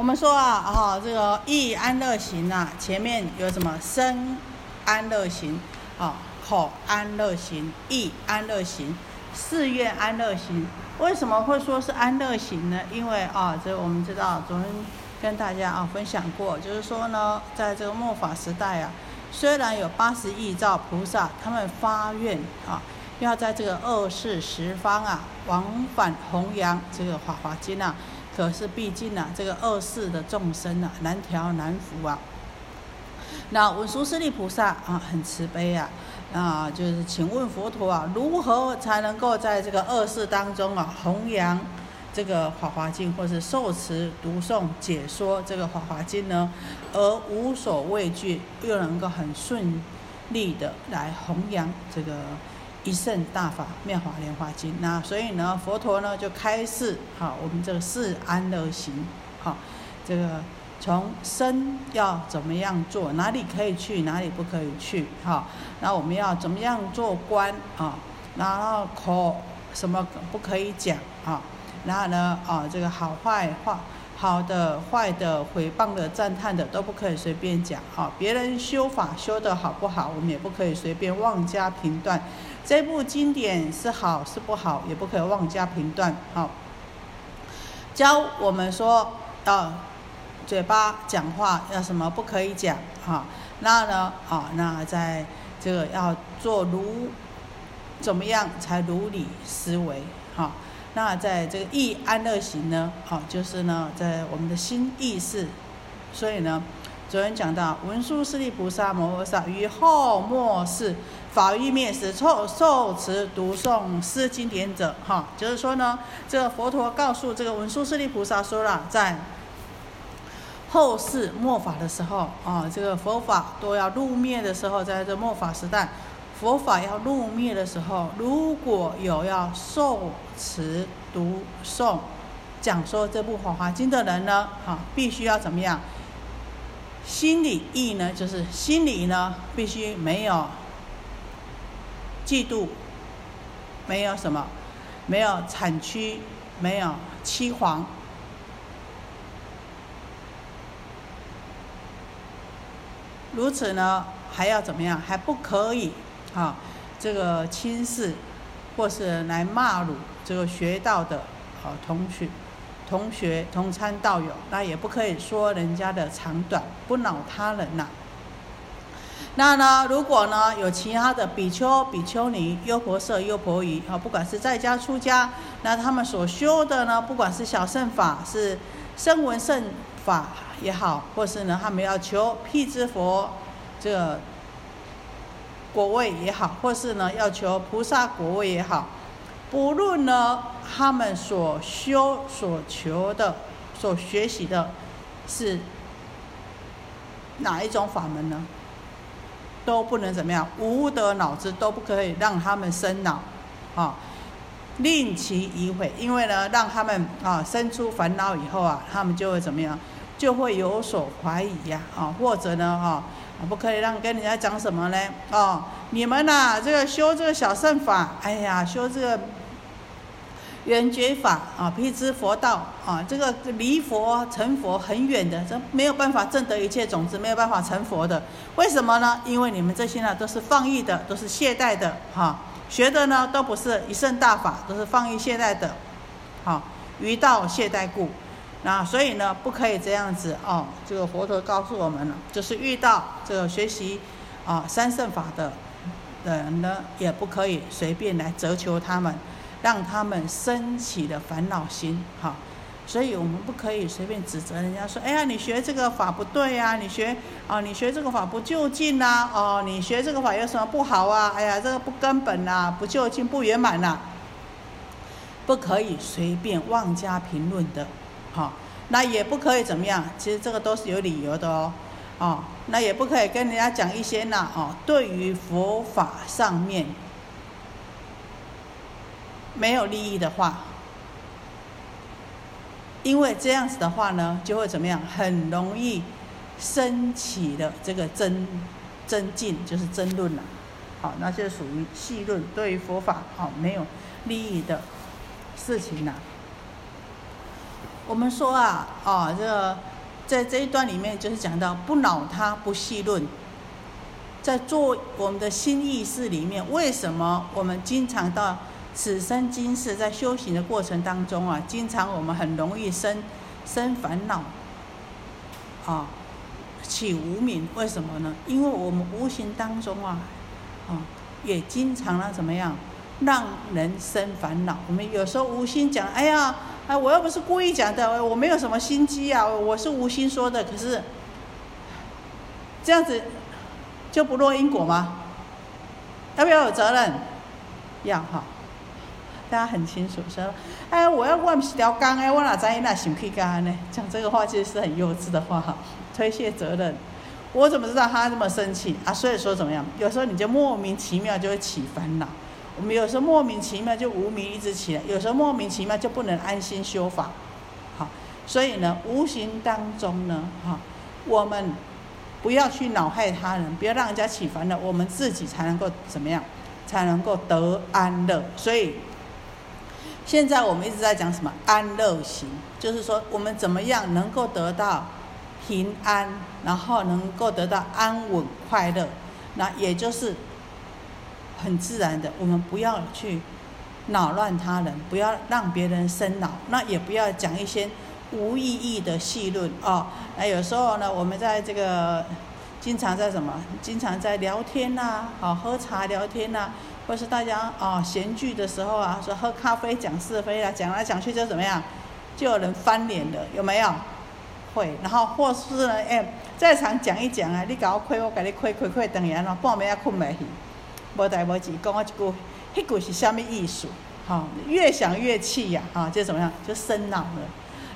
我们说啊，哈，这个意安乐行啊，前面有什么身安乐行，啊，口安乐行，意安乐行，寺院安乐行。为什么会说是安乐行呢？因为啊，这我们知道，昨天跟大家啊分享过，就是说呢，在这个末法时代啊，虽然有八十亿兆菩萨，他们发愿啊，要在这个二世十方啊，往返弘扬这个法华经啊。可是毕竟啊，这个二世的众生啊，难调难服啊。那文殊师利菩萨啊，很慈悲啊，啊，就是请问佛陀啊，如何才能够在这个二世当中啊，弘扬这个法华经，或是受持、读诵、解说这个法华经呢？而无所畏惧，又能够很顺利的来弘扬这个。一圣大法妙法莲华经，那所以呢，佛陀呢就开示，好，我们这个四安乐行，好，这个从身要怎么样做，哪里可以去，哪里不可以去，哈，那我们要怎么样做官啊？然后口什么不可以讲啊？然后呢，啊，这个好坏话。好的、坏的、毁谤的、赞叹的都不可以随便讲哈。别人修法修得好不好，我们也不可以随便妄加评断。这部经典是好是不好，也不可以妄加评断。好，教我们说要嘴巴讲话要什么不可以讲哈。那呢，啊，那在这个要做如怎么样才如理思维哈。那在这个意安乐行呢，好，就是呢，在我们的心意识，所以呢，昨天讲到文殊师利菩萨摩诃萨于后末世法欲灭时，受受持读诵诗经典者，哈，就是说呢，这个佛陀告诉这个文殊师利菩萨说了，在后世末法的时候，啊，这个佛法都要入灭的时候，在这末法时代。佛法要入灭的时候，如果有要受持、读诵、讲说这部《法华经》的人呢，哈，必须要怎么样？心理意呢，就是心里呢，必须没有嫉妒，没有什么，没有产区，没有欺皇。如此呢，还要怎么样？还不可以。啊，这个轻视，或是来骂辱这个学道的啊同学、同学同参道友，那也不可以说人家的长短，不恼他人呐。那呢，如果呢有其他的比丘、比丘尼、优婆塞、优婆夷啊，不管是在家出家，那他们所修的呢，不管是小圣法、是声闻圣法也好，或是呢他们要求辟支佛这。果位也好，或是呢要求菩萨果位也好，不论呢他们所修所求的、所学习的，是哪一种法门呢？都不能怎么样，无德脑子都不可以让他们生恼，啊，令其疑悔，因为呢让他们啊生出烦恼以后啊，他们就会怎么样，就会有所怀疑呀，啊，或者呢啊。不可以让跟人家讲什么呢？哦，你们呐，这个修这个小圣法，哎呀，修这个圆觉法啊，辟支佛道啊，这个离佛成佛很远的，这没有办法证得一切种子，没有办法成佛的。为什么呢？因为你们这些呢，都是放逸的，都是懈怠的，哈，学的呢，都不是一圣大法，都是放逸懈怠的，好，于道懈怠故。那所以呢，不可以这样子哦。这个佛陀告诉我们了，就是遇到这个学习啊三圣法的人呢，也不可以随便来责求他们，让他们升起的烦恼心哈。所以我们不可以随便指责人家说，哎呀，你学这个法不对呀，你学啊，你学这个法不就近呐，哦，你学这个法有什么不好啊？哎呀，这个不根本呐，不就近，不圆满呐，不可以随便妄加评论的。好，那也不可以怎么样？其实这个都是有理由的哦，哦，那也不可以跟人家讲一些呢，哦，对于佛法上面没有利益的话，因为这样子的话呢，就会怎么样？很容易升起的这个争争进，就是争论了。好，那就属于细论，对于佛法好没有利益的事情呐。我们说啊，哦，这在这一段里面就是讲到不恼他，不细论。在做我们的新意识里面，为什么我们经常到此生今世在修行的过程当中啊，经常我们很容易生生烦恼，啊，起无名？为什么呢？因为我们无形当中啊，啊，也经常啊怎么样，让人生烦恼。我们有时候无心讲，哎呀，哎，我又不是故意讲的，我没有什么心机啊，我是无心说的。可是这样子。就不落因果吗？要不要有责任？要哈，大家很清楚说，哎，我要我不是条钢哎，我哪知伊那生气干呢？讲这个话其实是很幼稚的话哈，推卸责任。我怎么知道他这么生气啊？所以说怎么样？有时候你就莫名其妙就会起烦恼。我们有时候莫名其妙就无名一直起来，有时候莫名其妙就不能安心修法。好，所以呢，无形当中呢，哈，我们。不要去恼害他人，不要让人家起烦恼，我们自己才能够怎么样，才能够得安乐。所以，现在我们一直在讲什么安乐行，就是说我们怎么样能够得到平安，然后能够得到安稳快乐。那也就是很自然的，我们不要去扰乱他人，不要让别人生恼，那也不要讲一些。无意义的戏论哦，那有时候呢，我们在这个经常在什么？经常在聊天呐，哦，喝茶聊天呐，或是大家哦闲聚的时候啊，说喝咖啡讲是非啊，讲来讲去就怎么样，就有人翻脸了，有没有？会，然后或是呢，哎，在场讲一讲啊，你搞我亏，我给你亏亏亏，等于安怎半暝也困袂去，无代无志讲我一句，迄句是虾米意思？好，越想越气呀，哈，就怎么样，就生恼了。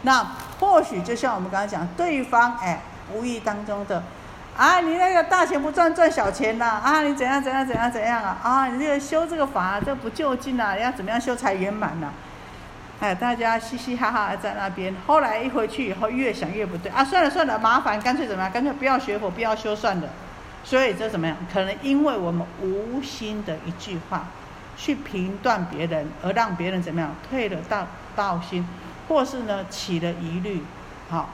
那或许就像我们刚才讲，对方哎，无意当中的，啊，你那个大钱不赚赚小钱呐，啊，你怎样怎样怎样怎样啊，啊，你这个修这个法，这不就近呐，要怎么样修才圆满呐？哎，大家嘻嘻哈哈在那边，后来一回去以后，越想越不对啊，算了算了，麻烦，干脆怎么样？干脆不要学佛，不要修算了。所以这怎么样？可能因为我们无心的一句话，去评断别人，而让别人怎么样退了道道心。或是呢起了疑虑，好，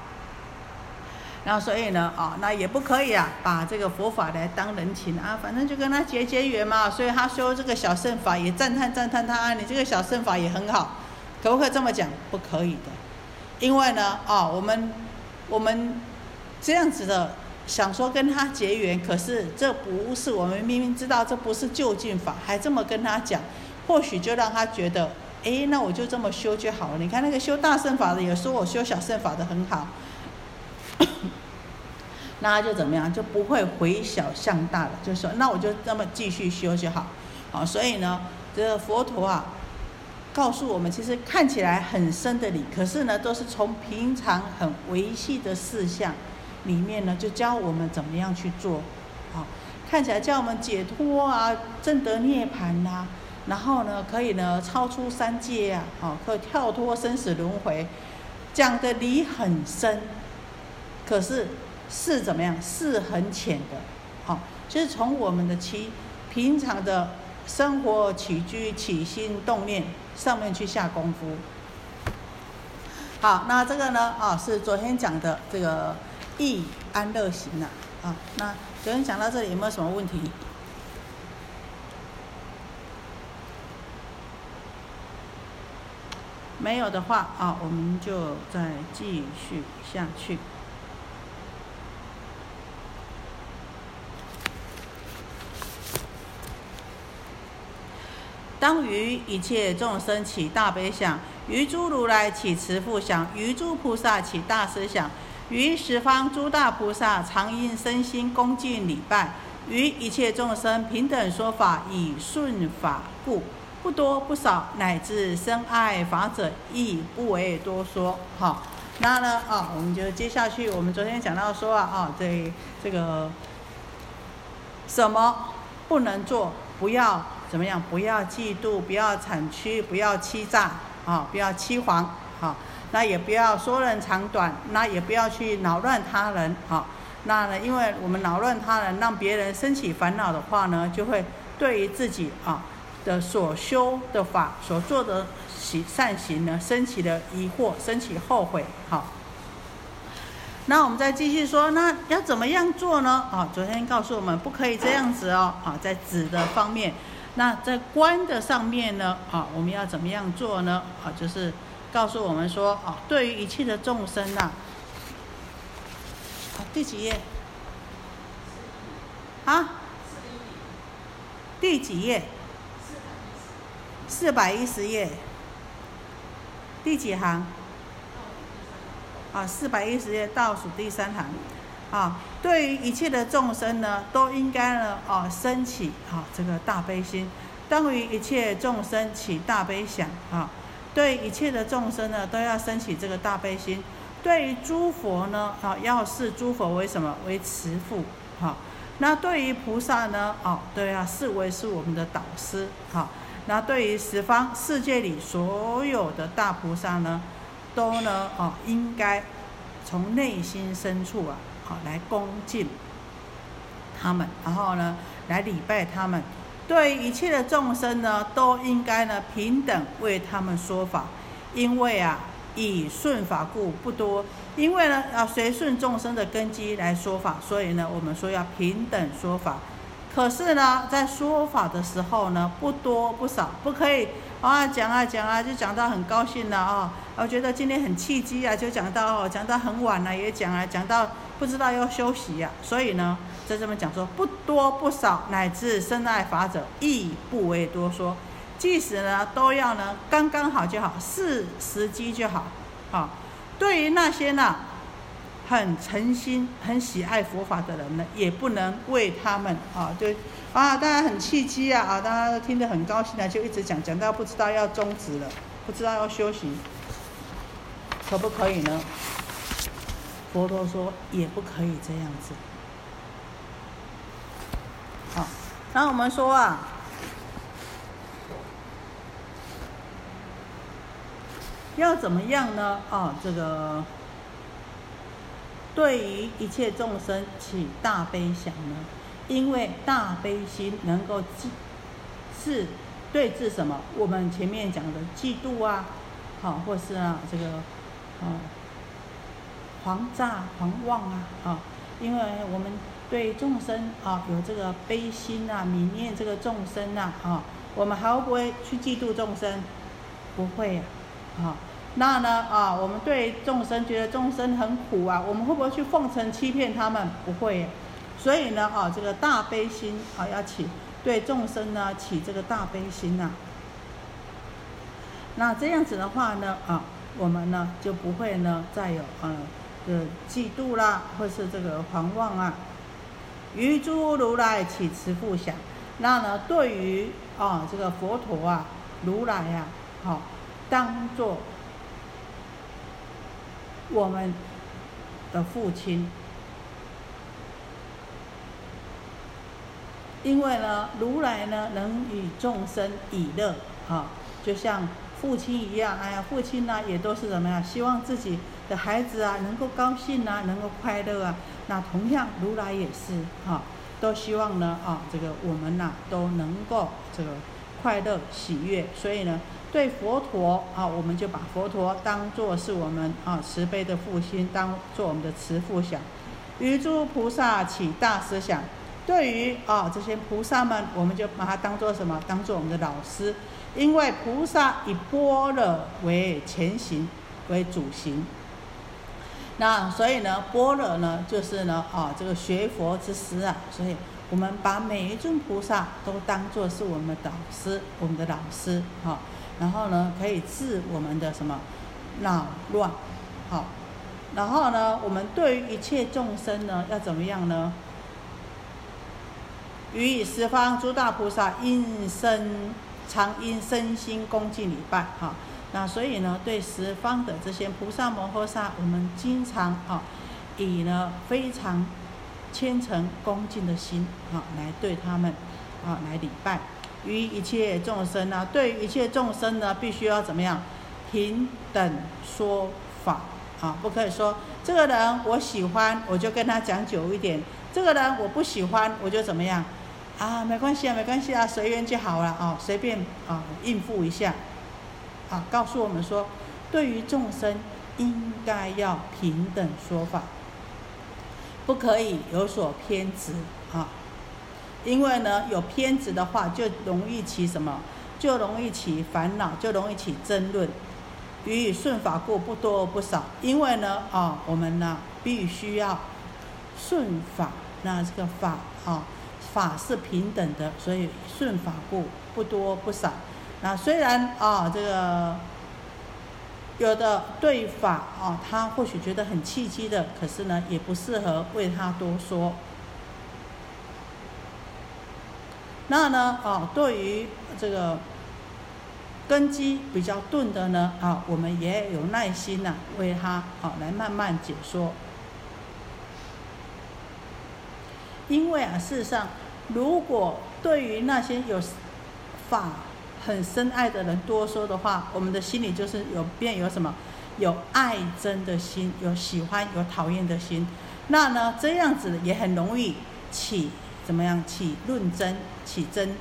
然后所以呢，啊，那也不可以啊，把这个佛法来当人情啊，反正就跟他结结缘嘛。所以他修这个小圣法也赞叹赞叹他啊，你这个小圣法也很好，可不可以这么讲？不可以的，因为呢，啊，我们我们这样子的想说跟他结缘，可是这不是我们明明知道这不是就近法，还这么跟他讲，或许就让他觉得。哎，那我就这么修就好了。你看那个修大圣法的，也说我修小圣法的很好，那他就怎么样，就不会回小向大了。就说那我就这么继续修就好。好，所以呢，这个佛陀啊，告诉我们，其实看起来很深的理，可是呢，都是从平常很维系的事项里面呢，就教我们怎么样去做。好，看起来叫我们解脱啊，证得涅槃呐。然后呢，可以呢超出三界啊，好，可以跳脱生死轮回，讲的理很深，可是是怎么样？是很浅的，好，就是从我们的其平常的生活起居、起心动念上面去下功夫。好，那这个呢，啊，是昨天讲的这个易安乐行呐，啊，那昨天讲到这里有没有什么问题？没有的话啊，我们就再继续下去。当于一切众生起大悲想，于诸如来起慈父想，于诸菩萨起大思想，于十方诸大菩萨常应身心恭敬礼拜，于一切众生平等说法，以顺法故。不多不少，乃至深爱法者，亦不为多说。好，那呢啊，我们就接下去。我们昨天讲到说啊，啊，这这个什么不能做，不要怎么样，不要嫉妒，不要产屈，不要欺诈，啊，不要欺谎，好，那也不要说人长短，那也不要去扰乱他人，好，那呢，因为我们扰乱他人，让别人升起烦恼的话呢，就会对于自己啊。的所修的法所做的行善行呢，升起了疑惑，升起后悔。好，那我们再继续说，那要怎么样做呢？啊，昨天告诉我们不可以这样子哦。啊，在子的方面，那在观的上面呢？啊，我们要怎么样做呢？啊，就是告诉我们说，啊，对于一切的众生呐，第几页？啊？第几页？四百一十页。第几行？啊，四百一十页倒数第三行，啊，对于一切的众生呢，都应该呢，啊，升起啊这个大悲心，当于一切众生起大悲想，啊，对一切的众生呢，都要升起这个大悲心。对于诸佛呢，啊，要视诸佛为什么？为慈父，哈。那对于菩萨呢，哦，都要视为是我们的导师，哈。那对于十方世界里所有的大菩萨呢？都呢，哦，应该从内心深处啊，来恭敬他们，然后呢，来礼拜他们。对一切的众生呢，都应该呢平等为他们说法，因为啊，以顺法故不多。因为呢，要随顺众生的根基来说法，所以呢，我们说要平等说法。可是呢，在说法的时候呢，不多不少，不可以啊讲啊讲啊，就讲到很高兴了啊。我觉得今天很契机啊，就讲到讲到很晚了，也讲啊讲到不知道要休息呀。所以呢，在这边讲说不多不少，乃至深爱法者亦不为多说。即使呢都要呢刚刚好就好，是时机就好。好，对于那些呢。很诚心、很喜爱佛法的人呢，也不能为他们啊，就啊，大家很契机啊，啊，大家都听得很高兴啊，就一直讲，讲到不知道要终止了，不知道要休息，可不可以呢？佛陀说也不可以这样子。好，那我们说啊，要怎么样呢？啊，这个。对于一切众生起大悲想呢？因为大悲心能够治，是对治什么？我们前面讲的嫉妒啊，好，或是啊这个，啊，狂诈狂妄啊，啊，因为我们对众生啊有这个悲心啊，泯念这个众生啊，啊，我们还会不会去嫉妒众生？不会呀，啊。那呢啊，我们对众生觉得众生很苦啊，我们会不会去奉承欺骗他们？不会。所以呢啊，这个大悲心啊要起，对众生呢起这个大悲心呐。那这样子的话呢啊，我们呢就不会呢再有啊这嫉妒啦，或是这个狂妄啊。于诸如来起慈父想，那呢对于啊这个佛陀啊如来呀，好当做。我们的父亲，因为呢，如来呢能与众生以乐，啊，就像父亲一样。哎呀，父亲呢也都是怎么样？希望自己的孩子啊能够高兴啊，能够快乐啊。那同样，如来也是，哈，都希望呢，啊，这个我们呐都能够这个快乐喜悦。所以呢。对佛陀啊，我们就把佛陀当作是我们啊慈悲的父亲，当做我们的慈父想。于诸菩萨起大思想，对于啊这些菩萨们，我们就把它当做什么？当做我们的老师。因为菩萨以般若为前行，为主行。那所以呢，般若呢就是呢啊这个学佛之师啊。所以我们把每一尊菩萨都当作是我们的导师，我们的老师哈。然后呢，可以治我们的什么恼乱，好。然后呢，我们对于一切众生呢，要怎么样呢？予以十方诸大菩萨应身常因身心恭敬礼拜，哈。那所以呢，对十方的这些菩萨摩诃萨，我们经常啊，以呢非常虔诚恭敬的心啊，来对他们啊来礼拜。于一切众生呢，对于一切众生呢，必须要怎么样？平等说法啊，不可以说这个人我喜欢，我就跟他讲久一点；这个人我不喜欢，我就怎么样？啊，没关系啊，没关系啊，随缘就好了啊，随便啊应付一下。啊，告诉我们说，对于众生应该要平等说法。不可以有所偏执啊，因为呢，有偏执的话，就容易起什么？就容易起烦恼，就容易起争论。予以顺法故，不多不少。因为呢，啊，我们呢必须要顺法，那这个法啊，法是平等的，所以顺法故，不多不少。那虽然啊，这个有的对法啊，他或许觉得很契机的，可是呢，也不适合为他多说。那呢，啊，对于这个。根基比较钝的呢，啊，我们也有耐心呐，为他啊来慢慢解说。因为啊，事实上，如果对于那些有法很深爱的人多说的话，我们的心里就是有变有什么，有爱憎的心，有喜欢有讨厌的心，那呢，这样子也很容易起怎么样起论争起争。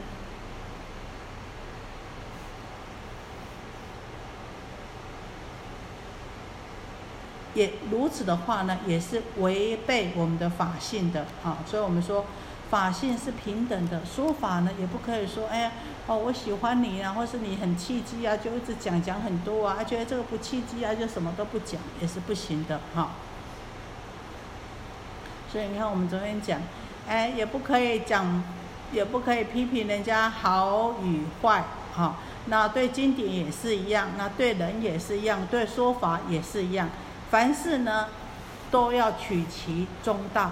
也如此的话呢，也是违背我们的法性的啊。所以我们说，法性是平等的，说法呢也不可以说，哎呀，哦，我喜欢你啊，或是你很契机啊，就一直讲讲很多啊，觉得这个不契机啊，就什么都不讲，也是不行的哈。所以你看，我们昨天讲，哎，也不可以讲，也不可以批评人家好与坏哈。那对经典也是一样，那对人也是一样，对说法也是一样。凡事呢，都要取其中道。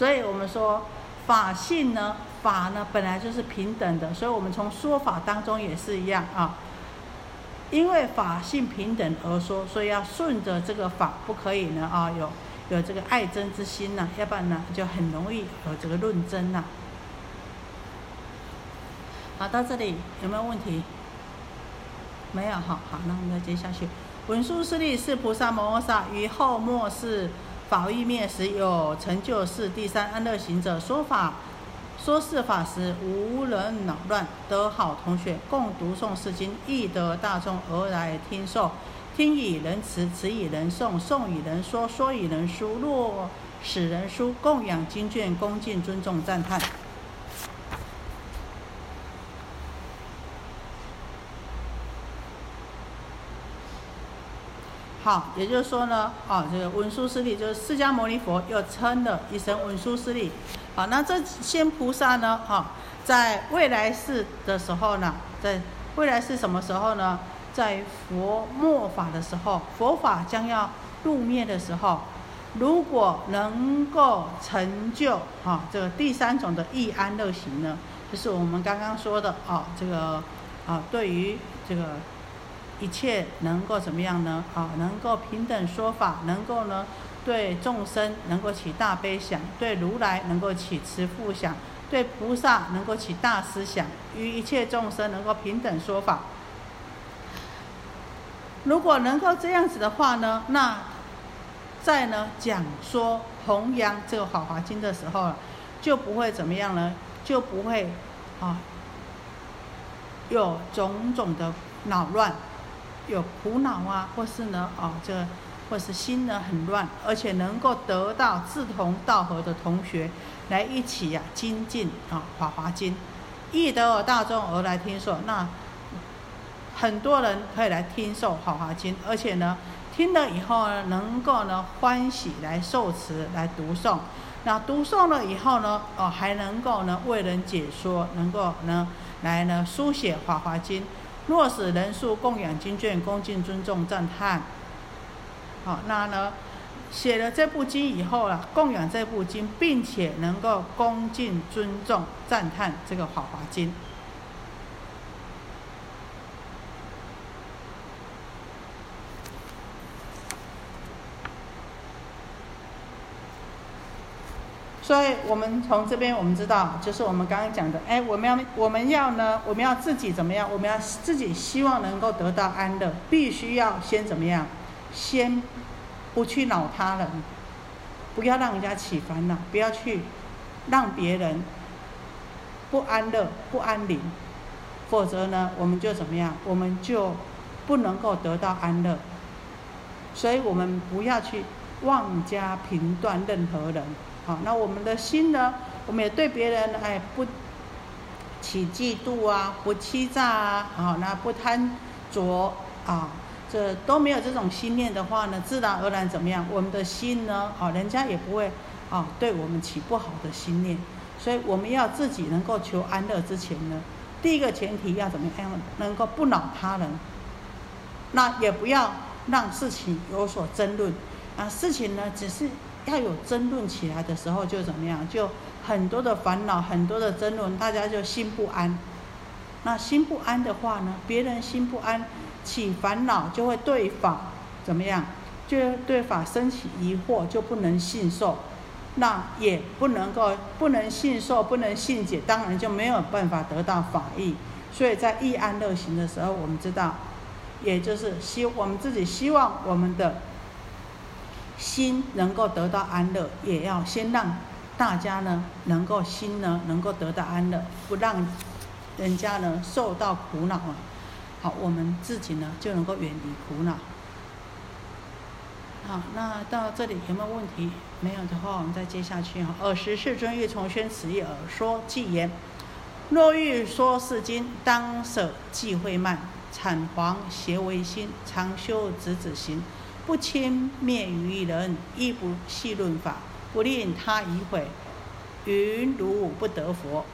所以我们说法性呢，法呢本来就是平等的，所以我们从说法当中也是一样啊。因为法性平等而说，所以要顺着这个法，不可以呢啊有有这个爱憎之心呢，要不然呢就很容易有这个论争呐。好，到这里有没有问题？没有，好好，那我们再接下去。文殊师利是菩萨摩诃萨于后末世法欲灭时有成就是第三安乐行者说法说是法时无人扰乱，得好同学共读诵诗经，益得大众而来听受，听以人持，持以人诵，诵以人说，说以人书，若使人书供养经卷，恭敬尊重赞叹。好，也就是说呢，啊，这个文殊师利就是释迦牟尼佛又称的一声文殊师利。好，那这些菩萨呢，哈，在未来世的时候呢，在未来是什么时候呢？在佛末法的时候，佛法将要入灭的时候，如果能够成就哈这个第三种的易安乐行呢，就是我们刚刚说的啊，这个啊，对于这个。一切能够怎么样呢？啊，能够平等说法，能够呢对众生能够起大悲想，对如来能够起慈父想，对菩萨能够起大思想，与一切众生能够平等说法。如果能够这样子的话呢，那在呢讲说弘扬这个《法华经》的时候，就不会怎么样呢？就不会啊有种种的恼乱。有苦恼啊，或是呢，哦，这，或是心呢很乱，而且能够得到志同道合的同学来一起呀精进啊《法华经》，易得而大众而来听受，那很多人可以来听受《法华经》，而且呢，听了以后呢，能够呢欢喜来受持来读诵，那读诵了以后呢，哦，还能够呢为人解说，能够呢来呢书写《法华经》。若使人数供养经卷，恭敬尊重赞叹。好，那呢，写了这部经以后啊，供养这部经，并且能够恭敬尊重赞叹这个《法华经》。所以我们从这边我们知道，就是我们刚刚讲的，哎，我们要我们要呢，我们要自己怎么样？我们要自己希望能够得到安乐，必须要先怎么样？先不去恼他人，不要让人家起烦恼，不要去让别人不安乐、不安宁。否则呢，我们就怎么样？我们就不能够得到安乐。所以我们不要去妄加评断任何人。好，那我们的心呢？我们也对别人哎不起嫉妒啊，不欺诈啊，好，那不贪着啊，这都没有这种心念的话呢，自然而然怎么样？我们的心呢，好，人家也不会啊对我们起不好的心念。所以我们要自己能够求安乐之前呢，第一个前提要怎么样？能够不恼他人，那也不要让事情有所争论啊。事情呢，只是要有争论起来的时候，就怎么样？就很多的烦恼，很多的争论，大家就心不安。那心不安的话呢，别人心不安，起烦恼就会对法怎么样？就对法升起疑惑，就不能信受。那也不能够不能信受，不能信解，当然就没有办法得到法益。所以在易安乐行的时候，我们知道，也就是希我们自己希望我们的心能够得到安乐，也要先让大家呢能够心呢能够得到安乐，不让人家呢受到苦恼啊。好，我们自己呢就能够远离苦恼。好，那到这里有没有问题？没有的话，我们再接下去哈。尔时世尊欲从宣此意，而说偈言：若欲说是经，当舍忌讳慢，产黄邪为心，常修直子行，不轻蔑于人，亦不戏论法，不令他疑悔，云如不得佛。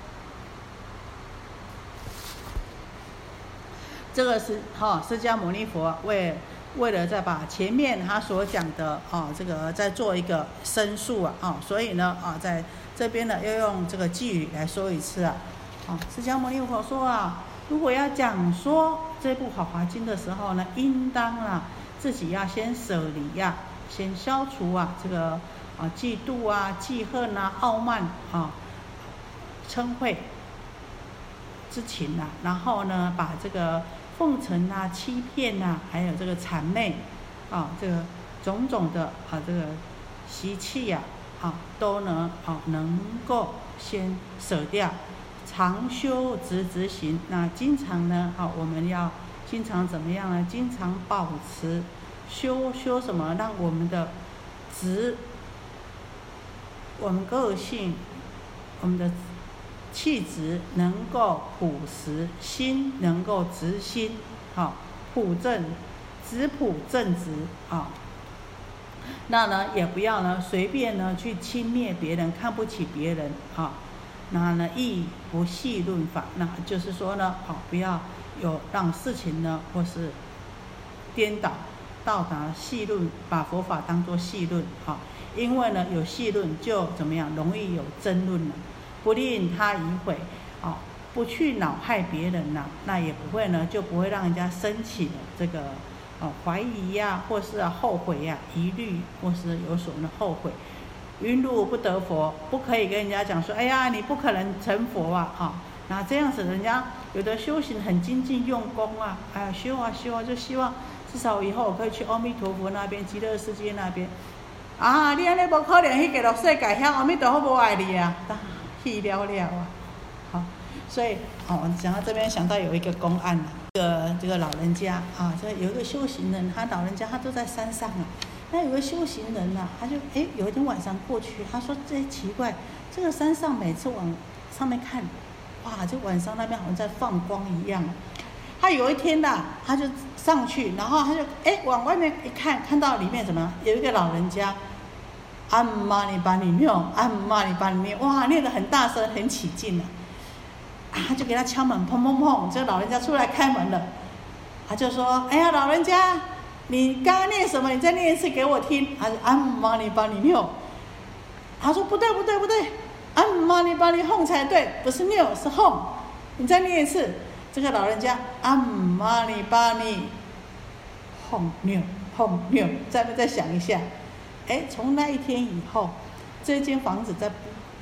这个是哈，释迦牟尼佛为。为了再把前面他所讲的啊，这个再做一个申诉啊，啊，所以呢啊，在这边呢要用这个寄语来说一次啊，啊，释迦牟尼佛说啊，如果要讲说这部《法华经》的时候呢，应当啊自己要先舍离呀，先消除啊这个啊嫉妒啊、记恨啊、傲慢啊、嗔恚之情啊，然后呢把这个。奉承啊，欺骗呐，还有这个谄媚，啊，这个种种的啊，这个习气呀，啊，都能啊，能够先舍掉，常修直直行。那经常呢，啊，我们要经常怎么样呢？经常保持修修什么？让我们的直，我们个性，我们的。气质能够朴实，心能够直心，好朴正，直朴正直啊。那呢，也不要呢随便呢去轻蔑别人，看不起别人啊。那呢，亦不细论法，那就是说呢，好不要有让事情呢或是颠倒，到达细论，把佛法当作细论啊。因为呢，有细论就怎么样，容易有争论了。不令他疑悔，啊，不去恼害别人呐，那也不会呢，就不会让人家升起这个，哦，怀疑呀，或是后悔呀，疑虑或是有所呢后悔。云路不得佛，不可以跟人家讲说，哎呀，你不可能成佛啊，哈，那这样子人家有的修行很精进用功啊，哎呀，修啊修啊，就希望至少以后我可以去阿弥陀佛那边，极乐世界那边，啊，你安尼不可能去极乐世界，遐阿弥陀佛无爱你啊。去了了啊，好，所以哦，讲到这边想到有一个公案啊，这个这个老人家啊，这有一个修行人，他老人家他都在山上啊，那有个修行人呢，他就哎有一天晚上过去，他说这奇怪，这个山上每次往上面看，哇，就晚上那边好像在放光一样。他有一天呐，他就上去，然后他就哎往外面一看，看到里面怎么有一个老人家。阿姆妈尼巴尼尿，阿姆妈尼巴尼念，哇，念得很大声，很起劲了。啊，就给他敲门，砰砰砰，这个老人家出来开门了。他就说：“哎呀，老人家，你刚刚念什么？你再念一次给我听。”他说：“阿妈尼巴尼念。”他说：“不对，不对，不对，阿姆妈尼巴尼哄才对，不是念，是哄。你再念一次。”这个老人家：“阿妈尼巴尼哄念，哄念。”再不再想一下？哎，从那一天以后，这间房子再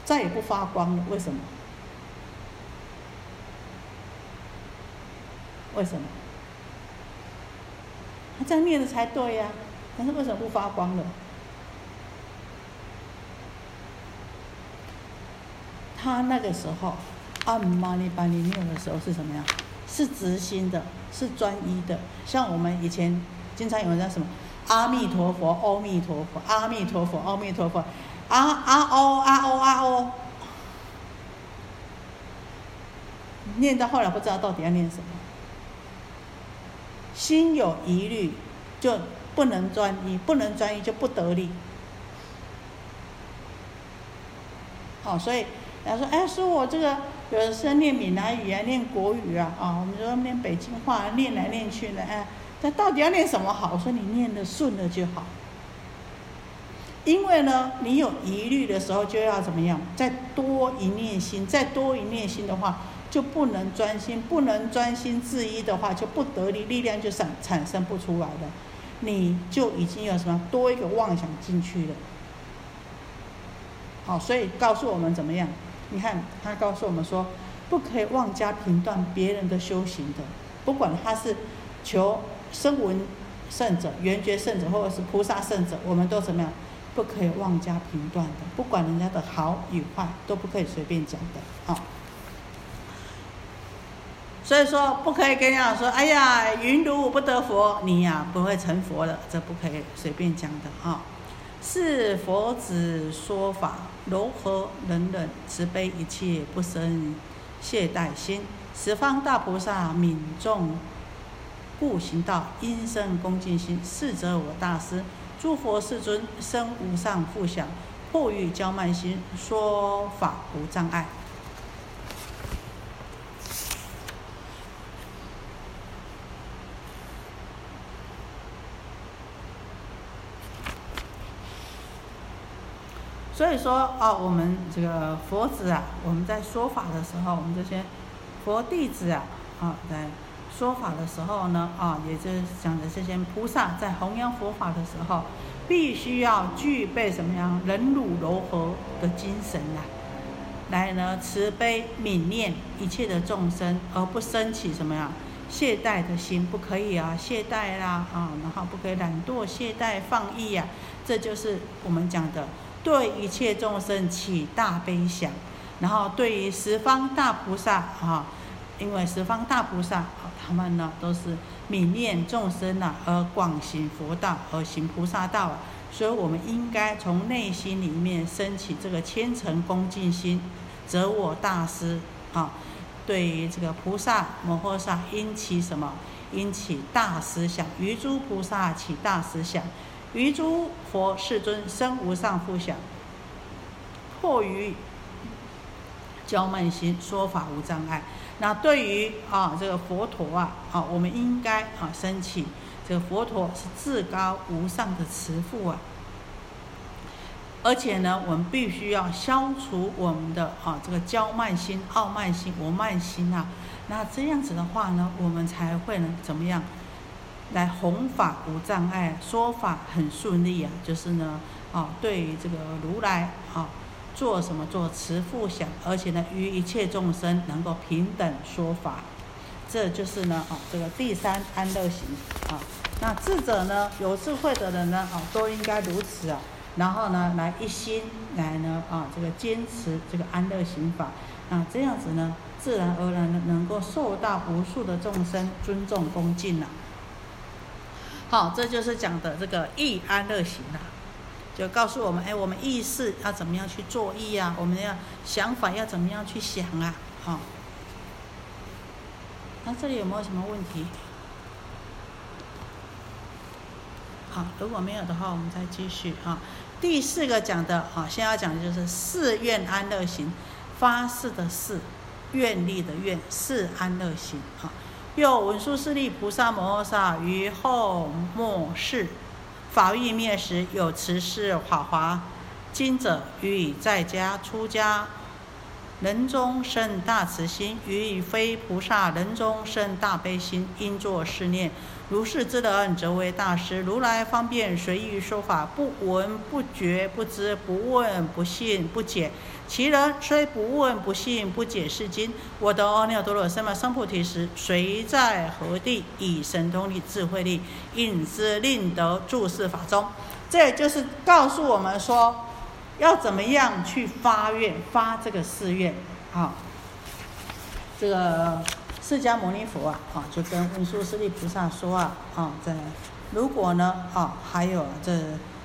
再也不发光了。为什么？为什么？他这样念的才对呀，但是为什么不发光了？他那个时候按玛尼巴尼念的时候是什么呀？是直心的，是专一的。像我们以前经常有人叫什么阿弥陀佛，阿弥陀佛，阿弥陀佛，阿弥陀佛，啊啊哦啊哦啊哦，念到后来不知道到底要念什么，心有疑虑就不能专一，不能专一就不得力。哦，所以人家说，哎，说我这个有的是念闽南语啊，念国语啊，啊，我们说念北京话，念来念去的，哎，那到底要念什么好？我说你念的顺了就好。因为呢，你有疑虑的时候，就要怎么样？再多一念心，再多一念心的话，就不能专心，不能专心致一的话，就不得力，力量就产产生不出来了，你就已经有什么多一个妄想进去了。好，所以告诉我们怎么样？你看，他告诉我们说，不可以妄加评断别人的修行的，不管他是求声闻圣者、圆觉圣者，或者是菩萨圣者，我们都怎么样？不可以妄加评断的，不管人家的好与坏，都不可以随便讲的。好，所以说不可以跟人家说，哎呀，云如不得佛，你呀不会成佛的，这不可以随便讲的啊。是佛子说法，柔和忍忍，慈悲一切，不生懈怠心。十方大菩萨悯众故行道，因生恭敬心。是则我大师，诸佛世尊生无上复想，破欲骄慢心，说法无障碍。所以说啊，我们这个佛子啊，我们在说法的时候，我们这些佛弟子啊，啊，在说法的时候呢，啊，也就是讲的这些菩萨在弘扬佛法的时候，必须要具备什么样忍辱柔和的精神呐，来呢慈悲悯念一切的众生，而不升起什么呀懈怠的心，不可以啊懈怠啦啊，然后不可以懒惰懈怠放逸呀，这就是我们讲的。对一切众生起大悲想，然后对于十方大菩萨啊，因为十方大菩萨啊他们呢都是悯念众生呐，而广行佛道，而行菩萨道，啊所以我们应该从内心里面升起这个虔诚恭敬心，则我大师啊，对于这个菩萨摩诃萨应起什么？应起大思想，于诸菩萨起大思想。于诸佛世尊生无上福想，破于骄慢心，说法无障碍。那对于啊这个佛陀啊，啊我们应该啊升起这个佛陀是至高无上的慈父啊。而且呢，我们必须要消除我们的啊这个骄慢心、傲慢心、我慢心啊。那这样子的话呢，我们才会呢怎么样？来弘法无障碍，说法很顺利啊！就是呢，啊，对于这个如来啊，做什么做慈父想，而且呢，与一切众生能够平等说法，这就是呢，啊，这个第三安乐行啊。那智者呢，有智慧的人呢，啊，都应该如此啊。然后呢，来一心来呢，啊，这个坚持这个安乐行法，那这样子呢，自然而然的能够受到无数的众生尊重恭敬了。好，这就是讲的这个意安乐行啊，就告诉我们，哎，我们意识要怎么样去做意啊？我们要想法要怎么样去想啊？好，那这里有没有什么问题？好，如果没有的话，我们再继续啊。第四个讲的，好，先要讲的就是誓愿安乐行，发誓的誓，愿力的愿，誓安乐行啊。又文殊师利菩萨摩诃萨于后末世法欲灭时，有持是法华今者，予以在家出家人中生大慈心，予以非菩萨人中生大悲心，应作是念。如是之人，则为大师。如来方便随意说法，不闻不觉不知，不问不信不解。其人虽不问不信不解是经，我得阿耨多罗三藐三菩提时，谁在何地？以神通力、智慧力，引之令得注释法中。这就是告诉我们说，要怎么样去发愿，发这个誓愿。好，这个释迦牟尼佛啊，啊，就跟文殊师利菩萨说啊，啊，在如果呢，啊，还有这，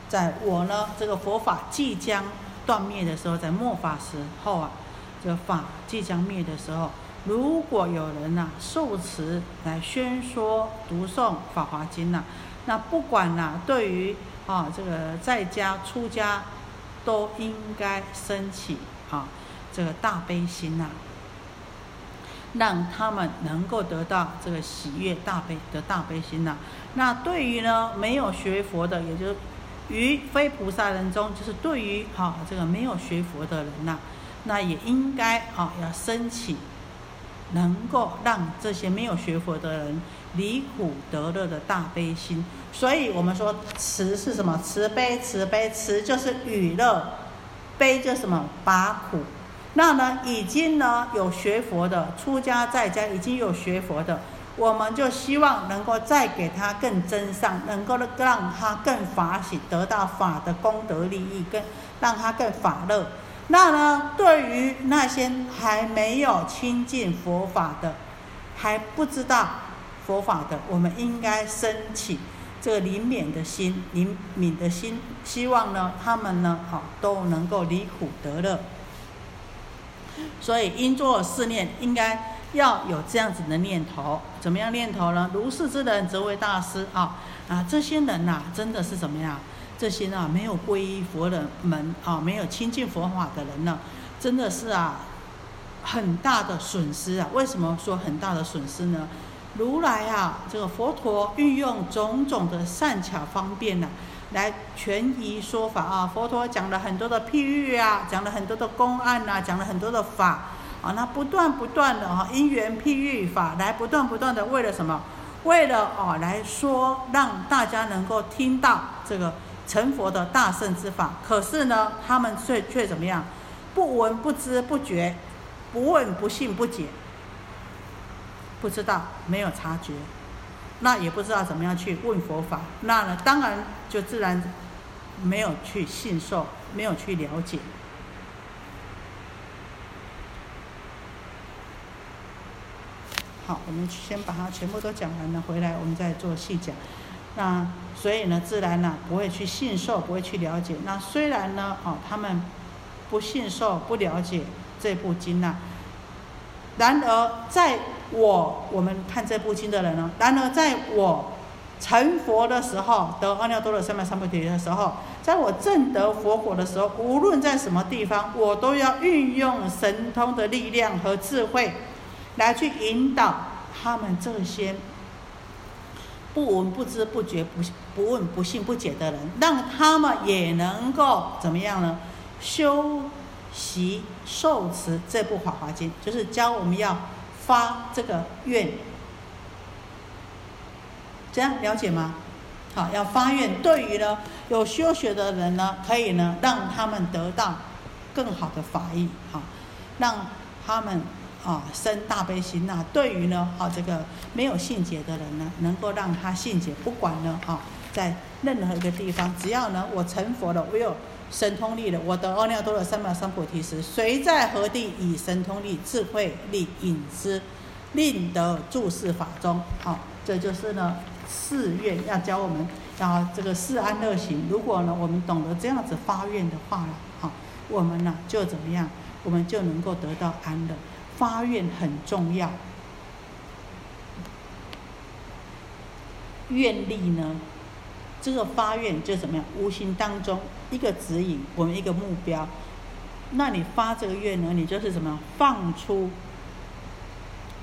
在我呢这个佛法即将断灭的时候，在末法时候啊，这个法即将灭的时候，如果有人呐受持来宣说读诵法华经呐，那不管呐，对于啊这个在家出家，都应该升起啊这个大悲心呐。让他们能够得到这个喜悦大悲的大悲心呐。那对于呢没有学佛的，也就是于非菩萨人中，就是对于哈这个没有学佛的人呐，那也应该啊要升起，能够让这些没有学佛的人离苦得乐的大悲心。所以我们说慈是什么？慈悲，慈悲，慈就是娱乐，悲就什么？拔苦。那呢，已经呢有学佛的出家在家已经有学佛的，我们就希望能够再给他更增上，能够让他更法喜，得到法的功德利益，更让他更法乐。那呢，对于那些还没有亲近佛法的，还不知道佛法的，我们应该升起这个灵敏的心，灵敏的心，希望呢他们呢，好都能够离苦得乐。所以，应作四念，应该要有这样子的念头。怎么样念头呢？如是之人，则为大师啊！啊，这些人呐，真的是怎么样？这些啊，没有皈依佛的门啊，没有亲近佛法的人呢，真的是啊，很大的损失啊！为什么说很大的损失呢？如来啊，这个佛陀运用种种的善巧方便呢。来权宜说法啊！佛陀讲了很多的譬喻啊，讲了很多的公案呐，讲了很多的法啊。那不断不断的哈，因缘譬喻法来不断不断的为了什么？为了哦来说，让大家能够听到这个成佛的大圣之法。可是呢，他们却却怎么样？不闻不知不觉，不问不信不解，不知道没有察觉。那也不知道怎么样去问佛法，那呢，当然就自然没有去信受，没有去了解。好，我们先把它全部都讲完了，回来我们再做细讲。那所以呢，自然呢不会去信受，不会去了解。那虽然呢，哦，他们不信受、不了解这部经呐，然而在。我我们看这部经的人呢，然而在我成佛的时候，得阿耨多罗三藐三菩提的时候，在我正得佛果的时候，无论在什么地方，我都要运用神通的力量和智慧，来去引导他们这些不闻不知不觉不不问不信不解的人，让他们也能够怎么样呢？修习受持这部法华经，就是教我们要。发这个愿，这样了解吗？好，要发愿。对于呢有修学的人呢，可以呢让他们得到更好的法益，好，让他们啊生大悲心呐。对于呢啊这个没有信解的人呢，能够让他信解。不管呢啊在任何一个地方，只要呢我成佛了，我有。神通力的，我得阿耨多罗三藐三菩提时，谁在何地以神通力、智慧力引之，令得注释法中？好，这就是呢誓愿要教我们，要这个四安乐行。如果呢我们懂得这样子发愿的话了，好，我们呢就怎么样？我们就能够得到安乐。发愿很重要，愿力呢？这个发愿就怎么样？无形当中一个指引，我们一个目标。那你发这个愿呢？你就是什么放出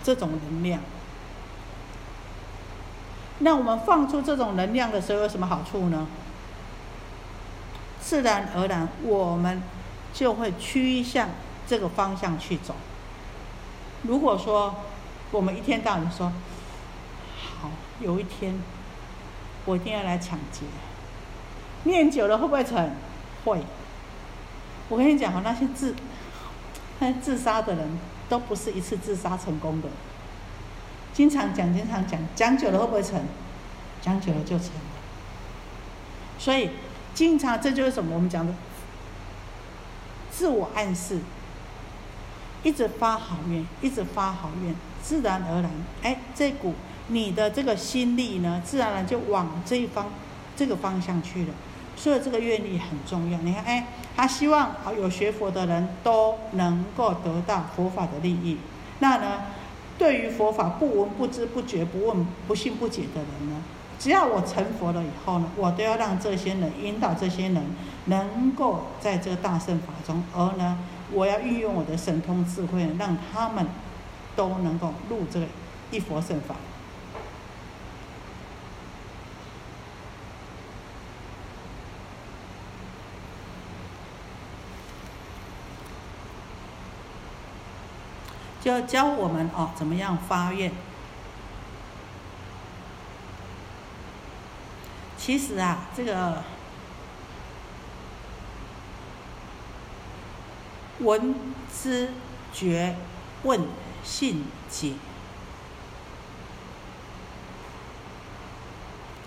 这种能量？那我们放出这种能量的时候有什么好处呢？自然而然，我们就会趋向这个方向去走。如果说我们一天到晚说好，有一天。我一定要来抢劫，念久了会不会成？会。我跟你讲哦，那些自，那些自杀的人都不是一次自杀成功的。经常讲，经常讲，讲久了会不会成？讲久了就成了。所以，经常这就是什么？我们讲的自我暗示。一直发好愿，一直发好愿，自然而然，哎，这股你的这个心力呢，自然而然就往这一方这个方向去了。所以这个愿力很重要。你看，哎，他希望啊有学佛的人都能够得到佛法的利益。那呢，对于佛法不闻不知不觉不问不信不解的人呢，只要我成佛了以后呢，我都要让这些人引导这些人能够在这个大圣法中，而呢，我要运用我的神通智慧，让他们都能够入这个一佛圣法。就教我们哦，怎么样发愿？其实啊，这个闻知觉问信解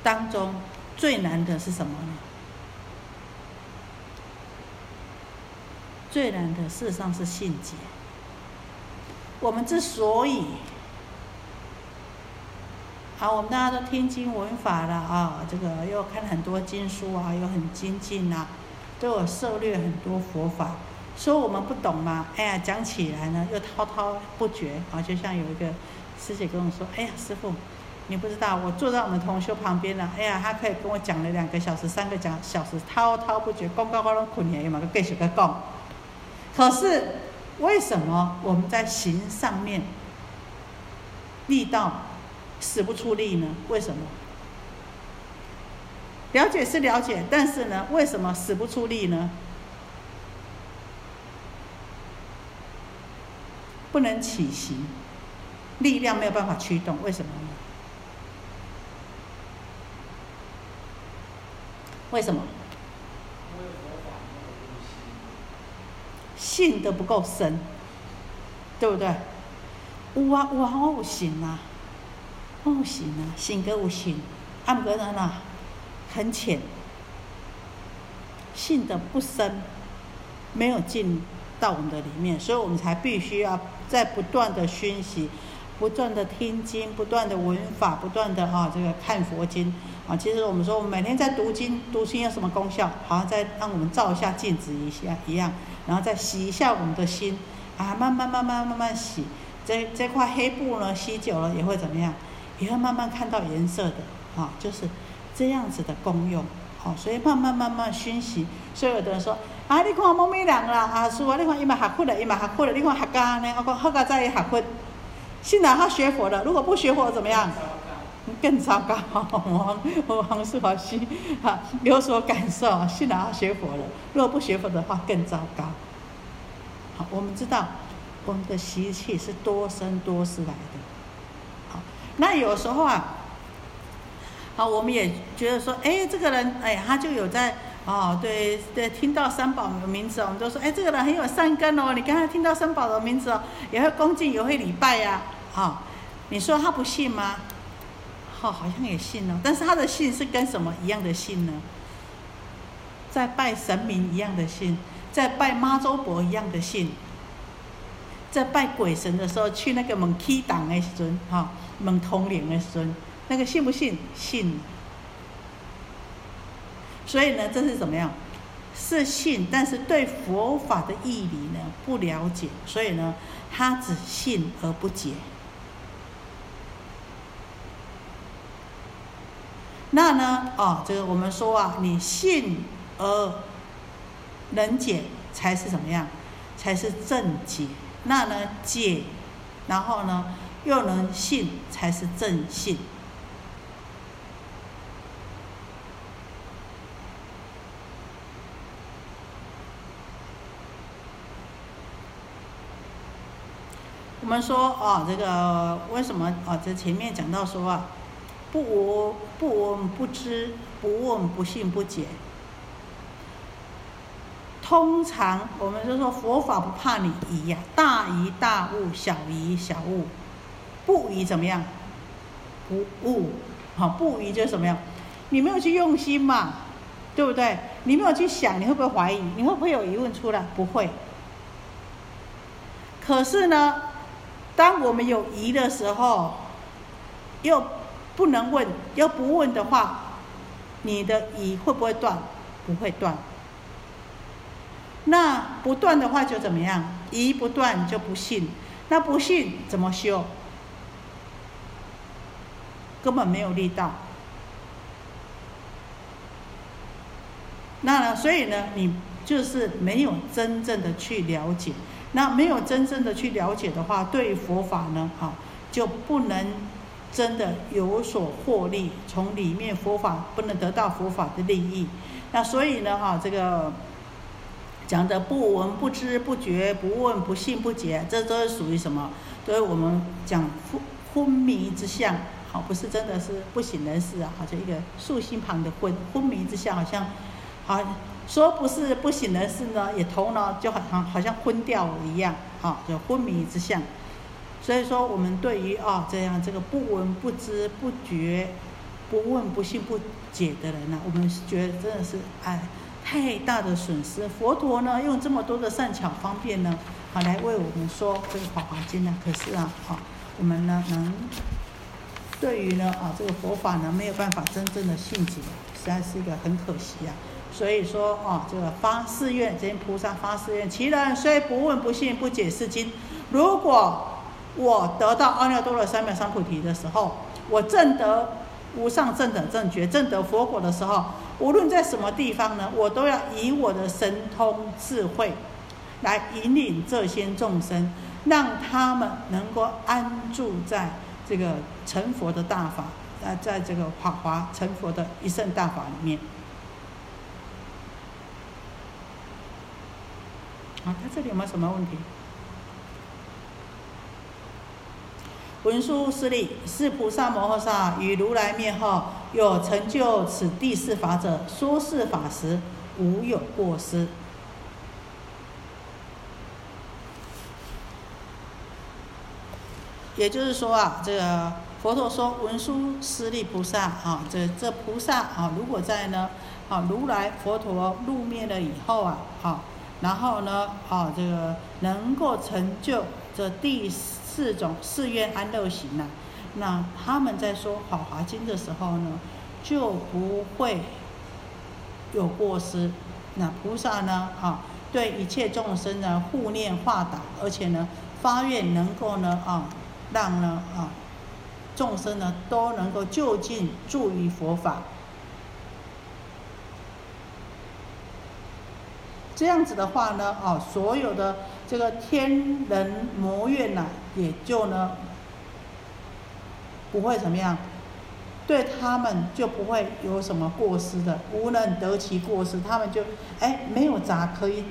当中最难的是什么呢？最难的事实上是信解。我们之所以，好，我们大家都听经闻法了啊，这个又看很多经书啊，又很精进呐，都有涉猎很多佛法，说我们不懂吗？哎呀，讲起来呢又滔滔不绝啊，就像有一个师姐跟我说：“哎呀，师傅，你不知道，我坐在我们同修旁边了，哎呀，他可以跟我讲了两个小时、三个讲小时，滔滔不绝，咣咣咣啷困起嘛，继续个讲。可是。”为什么我们在行上面力道使不出力呢？为什么？了解是了解，但是呢，为什么使不出力呢？不能起行，力量没有办法驱动，为什么？为什么？信的不够深，对不对？有啊有啊，我有信啊，我有信啊，信格有信，暗格人啊，很浅，信的不深，没有进到我们的里面，所以我们才必须要在不断的熏习，不断的听经，不断的闻法，不断的啊这个看佛经啊。其实我们说，我们每天在读经，读经有什么功效？好像在让我们照一下镜子一下一样。然后再洗一下我们的心，啊，慢慢慢慢慢慢洗，这这块黑布呢，洗久了也会怎么样？也会慢慢看到颜色的，啊，就是这样子的功用，好，所以慢慢慢慢熏洗。所以有的人说，啊，你看某美人啦，啊，是啊，你看伊嘛学佛了，伊嘛学佛了，你看学家呢，我讲学家在学佛，现在他学佛了，如果不学佛怎么样？更糟糕，我我黄世华师哈有所感受，信了他学佛了。如果不学佛的话，更糟糕。好，我们知道我们的习气是多生多世来的。好，那有时候啊，好，我们也觉得说，哎，这个人，哎，他就有在哦，对对，听到三宝的名字，我们都说，哎，这个人很有善根哦。你刚才听到三宝的名字哦，也会恭敬，也会礼拜呀。好，你说他不信吗？好，好像也信哦，但是他的信是跟什么一样的信呢？在拜神明一样的信，在拜妈祖婆一样的信，在拜鬼神的时候，去那个蒙起档的时阵，哈，蒙通灵的时阵，那个信不信？信。所以呢，这是怎么样？是信，但是对佛法的义理呢不了解，所以呢，他只信而不解。那呢？哦，这个我们说啊，你信而能解，才是怎么样？才是正解。那呢，解，然后呢，又能信，才是正信。我们说哦，这个为什么哦？这前面讲到说啊。不闻不闻不知，不问不信不解。通常我们就说佛法不怕你疑呀，大疑大悟，小疑小悟。不疑怎么样？不悟，好不疑就是什么样？你没有去用心嘛，对不对？你没有去想，你会不会怀疑？你会不会有疑问出来？不会。可是呢，当我们有疑的时候，又不能问，要不问的话，你的疑会不会断？不会断。那不断的话就怎么样？疑不断就不信。那不信怎么修？根本没有力道。那呢所以呢，你就是没有真正的去了解。那没有真正的去了解的话，对佛法呢，啊，就不能真的有所获利。从里面佛法不能得到佛法的利益。那所以呢，哈，这个讲的不闻不知不觉，不问不信不解，这都是属于什么？都是我们讲昏昏迷之相。好，不是真的是不省人事啊，好像一个竖心旁的昏昏迷之相，好像好说不是不省人事呢，也头脑就好像好像昏掉了一样，好，就昏迷之相。所以说，我们对于啊这样这个不闻不知不觉、不问不信不解的人呢，我们是觉得真的是哎太大的损失。佛陀呢用这么多的善巧方便呢，好来为我们说这个《法华经》呢，可是啊，好我们呢能。对于呢啊这个佛法呢没有办法真正的信解，实在是一个很可惜啊。所以说啊这个发誓愿，这些菩萨发誓愿，其人虽不问不信不解是经，如果我得到阿耨多罗三藐三菩提的时候，我证得无上正等正觉，证得佛果的时候，无论在什么地方呢，我都要以我的神通智慧来引领这些众生，让他们能够安住在。这个成佛的大法，啊，在这个华华成佛的一圣大法里面，啊，他这里有没有什么问题？文殊师利，是菩萨摩诃萨与如来灭后，有成就此第四法者，说是法时，无有过失。也就是说啊，这个佛陀说文殊师利菩萨啊，这这菩萨啊，如果在呢，啊如来佛陀入灭了以后啊，好，然后呢，啊这个能够成就这第四四种四愿安乐行呢，那他们在说《法华经》的时候呢，就不会有过失。那菩萨呢，啊对一切众生呢护念化导，而且呢发愿能够呢，啊。让呢啊众生呢都能够就近助于佛法，这样子的话呢，啊所有的这个天人魔怨呐，也就呢不会怎么样，对他们就不会有什么过失的，无能得其过失，他们就哎没有杂可以，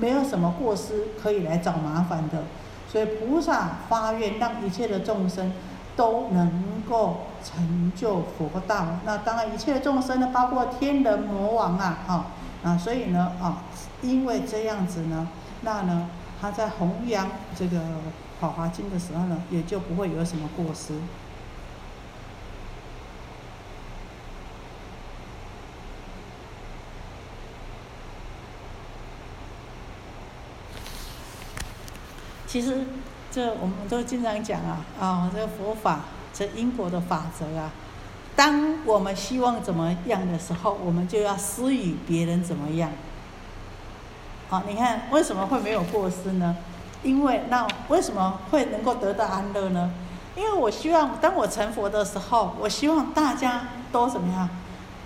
没有什么过失可以来找麻烦的。所以菩萨发愿，让一切的众生都能够成就佛道。那当然，一切的众生呢，包括天人魔王啊，哈啊，所以呢，啊，因为这样子呢，那呢，他在弘扬这个《法华经》的时候呢，也就不会有什么过失。其实，这我们都经常讲啊，啊，这个佛法，这因果的法则啊。当我们希望怎么样的时候，我们就要施予别人怎么样。好，你看为什么会没有过失呢？因为那为什么会能够得到安乐呢？因为我希望当我成佛的时候，我希望大家都怎么样，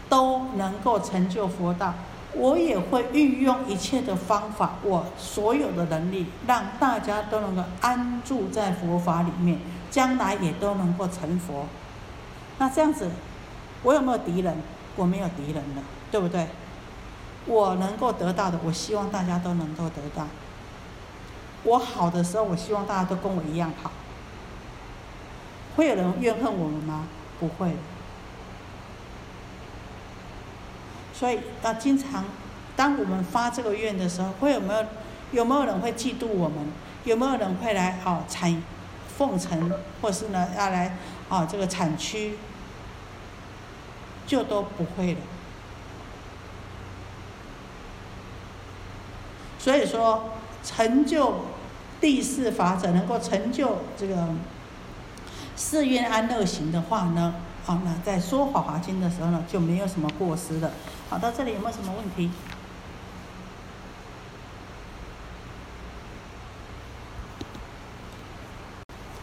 都能够成就佛道。我也会运用一切的方法，我所有的能力，让大家都能够安住在佛法里面，将来也都能够成佛。那这样子，我有没有敌人？我没有敌人了，对不对？我能够得到的，我希望大家都能够得到。我好的时候，我希望大家都跟我一样好。会有人怨恨我们吗？不会。所以，那经常，当我们发这个愿的时候，会有没有有没有人会嫉妒我们？有没有人会来哦产奉承，或是呢要来哦这个产区，就都不会了。所以说，成就第四法者能够成就这个四愿安乐行的话呢，好，那在说《法华经》的时候呢，就没有什么过失了。好，到这里有没有什么问题？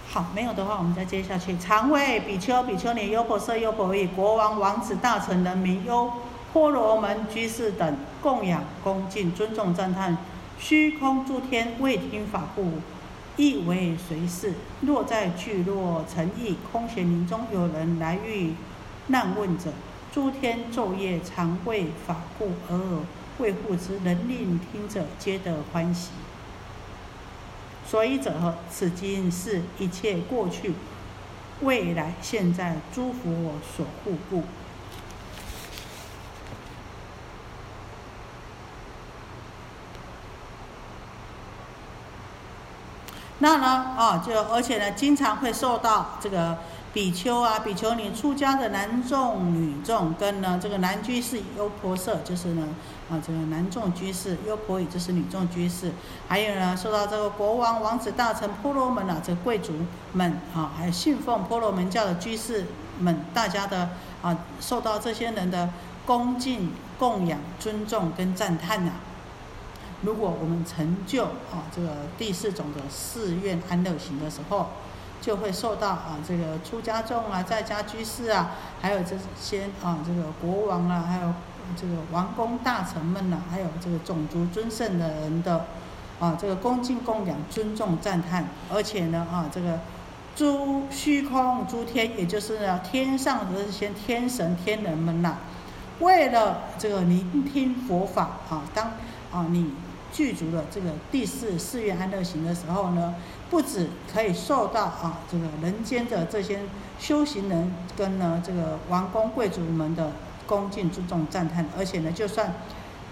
好，没有的话，我们再接下去。常为比丘、比丘尼、优婆塞、优婆夷、国王、王子、大臣、人民、优婆罗门、居士等供养、恭敬、尊重、赞叹。虚空诸天未听法故，亦为随事。若在聚落城邑、空闲林中，有人来遇难问者，诸天昼夜常为法故而为护之，能令听者皆得欢喜。所以者，此经是一切过去、未来、现在诸佛所护故。那呢，啊，就而且呢，经常会受到这个比丘啊、比丘尼出家的男众、女众，跟呢这个男居士、优婆塞，就是呢。啊，这个男众居士、优婆夷就是女众居士，还有呢，受到这个国王、王子、大臣、婆罗门啊，这贵族们啊，还有信奉婆罗门教的居士们，大家的啊，受到这些人的恭敬、供养、尊重跟赞叹呐。如果我们成就啊这个第四种的寺院安乐行的时候，就会受到啊这个出家众啊、在家居士啊，还有这些啊这个国王啊，还有。这个王公大臣们呢，还有这个种族尊胜的人的，啊，这个恭敬供养、尊重赞叹，而且呢，啊，这个诸虚空诸天，也就是天上的这些天神天人们呐，为了这个聆听佛法啊，当啊你具足了这个第四四愿安乐行的时候呢，不止可以受到啊这个人间的这些修行人跟呢这个王公贵族们的。恭敬、尊重、赞叹，而且呢，就算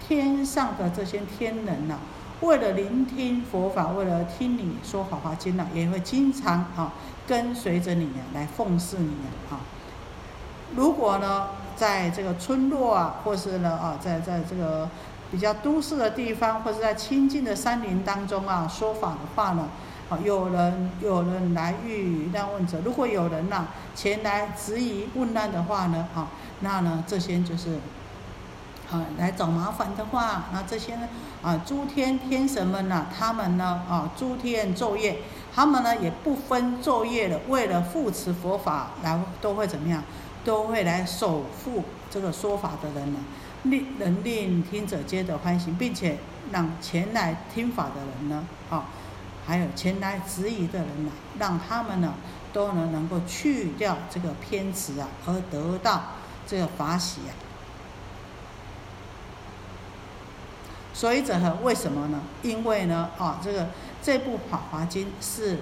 天上的这些天人呐，为了聆听佛法，为了听你说法华经呐，也会经常啊跟随着你啊来奉侍你啊。如果呢，在这个村落啊，或是呢啊，在在这个比较都市的地方，或者在清净的山林当中啊，说法的话呢，啊，有人有人来遇难问者，如果有人呐前来质疑问难的话呢，啊。那呢，这些就是，啊，来找麻烦的话，那这些呢，啊，诸天天神们呐，他们呢，啊，诸天昼夜，他们呢也不分昼夜的，为了护持佛法，来都会怎么样，都会来守护这个说法的人呢，令能令听者皆得欢喜，并且让前来听法的人呢，啊，还有前来质疑的人呢，让他们呢都能能够去掉这个偏执啊，而得到。这个法喜啊，所以者何？为什么呢？因为呢，啊，这个这部《法华经》是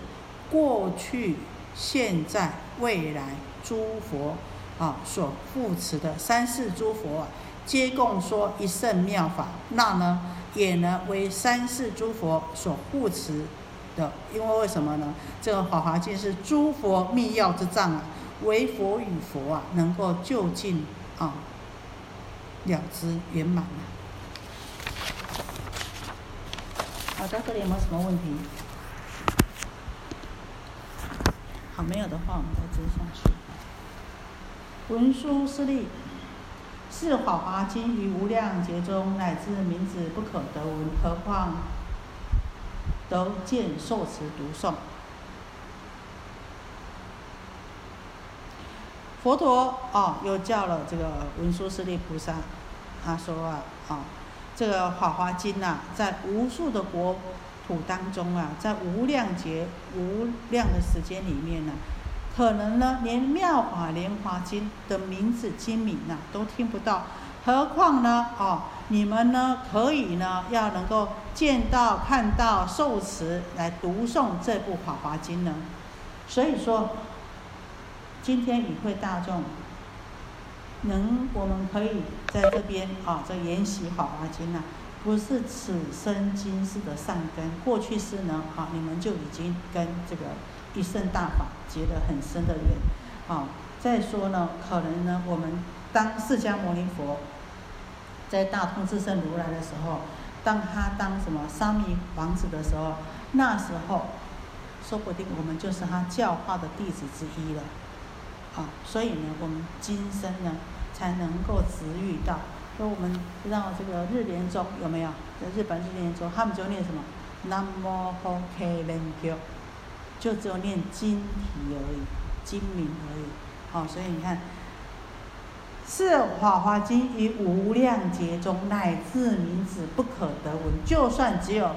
过去、现在、未来诸佛啊所护持的三世诸佛啊，皆共说一圣妙法。那呢，也呢为三世诸佛所护持的。因为为什么呢？这个《法华经》是诸佛密要之藏啊。为佛与佛啊，能够就近啊了之圆满啊。好，到这里有没有什么问题？好，没有的话，我们再接下去。文殊师利，是《法华经》于无量劫中，乃至名字不可得闻，何况得见受持读诵。佛陀哦，又叫了这个文殊师利菩萨，他说啊，啊，这个《法华经》呐，在无数的国土当中啊，在无量劫、无量的时间里面呢，可能呢，连《妙法莲华经》的名字经名啊都听不到，何况呢，哦，你们呢，可以呢，要能够见到、看到、受持来读诵这部《法华经》呢？所以说。今天与会大众，能我们可以在这边啊，这研习《法华经》呢，不是此生今世的善根，过去世呢，啊，你们就已经跟这个一圣大法结了很深的缘，啊，再说呢，可能呢，我们当释迦牟尼佛在大通智胜如来的时候。当他当什么沙弥王子的时候，那时候说不定我们就是他教化的弟子之一了。啊，所以呢，我们今生呢才能够直遇到。那我们知道这个日莲宗有没有？在日本日莲宗，他们就念什么？南无佛开莲教，就只有念经体而已，经名而已。好，所以你看，是法华经于无量劫中乃至名字不可得闻。就算只有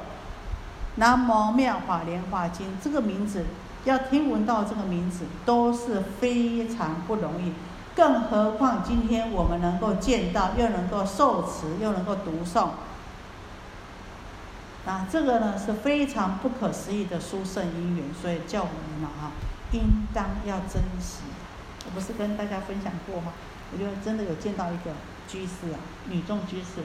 南无妙法莲华经这个名字，要听闻到这个名字都是非常不容易。更何况今天我们能够见到，又能够受持，又能够读诵。啊，这个呢是非常不可思议的殊胜因缘，所以叫我们啊，应当要珍惜。我不是跟大家分享过吗？我就真的有见到一个居士啊，女众居士，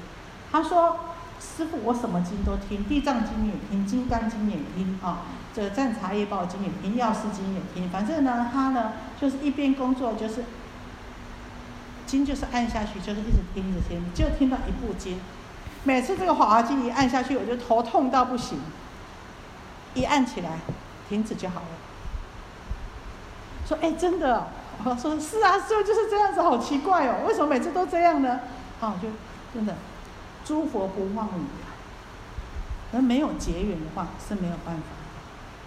她说：“师傅，我什么经都听，地藏经也听，金刚经也听啊，这个赞茶业报经也听，药师经也听，反正呢，她呢就是一边工作就是经就是按下去，就是一直听着听，就听到一部经。”每次这个滑滑机一按下去，我就头痛到不行。一按起来，停止就好了。说：“哎，真的？”我说：“是啊，是就是这样子，好奇怪哦，为什么每次都这样呢？”好，就真的，诸佛不忘语啊。而没有结缘的话是没有办法。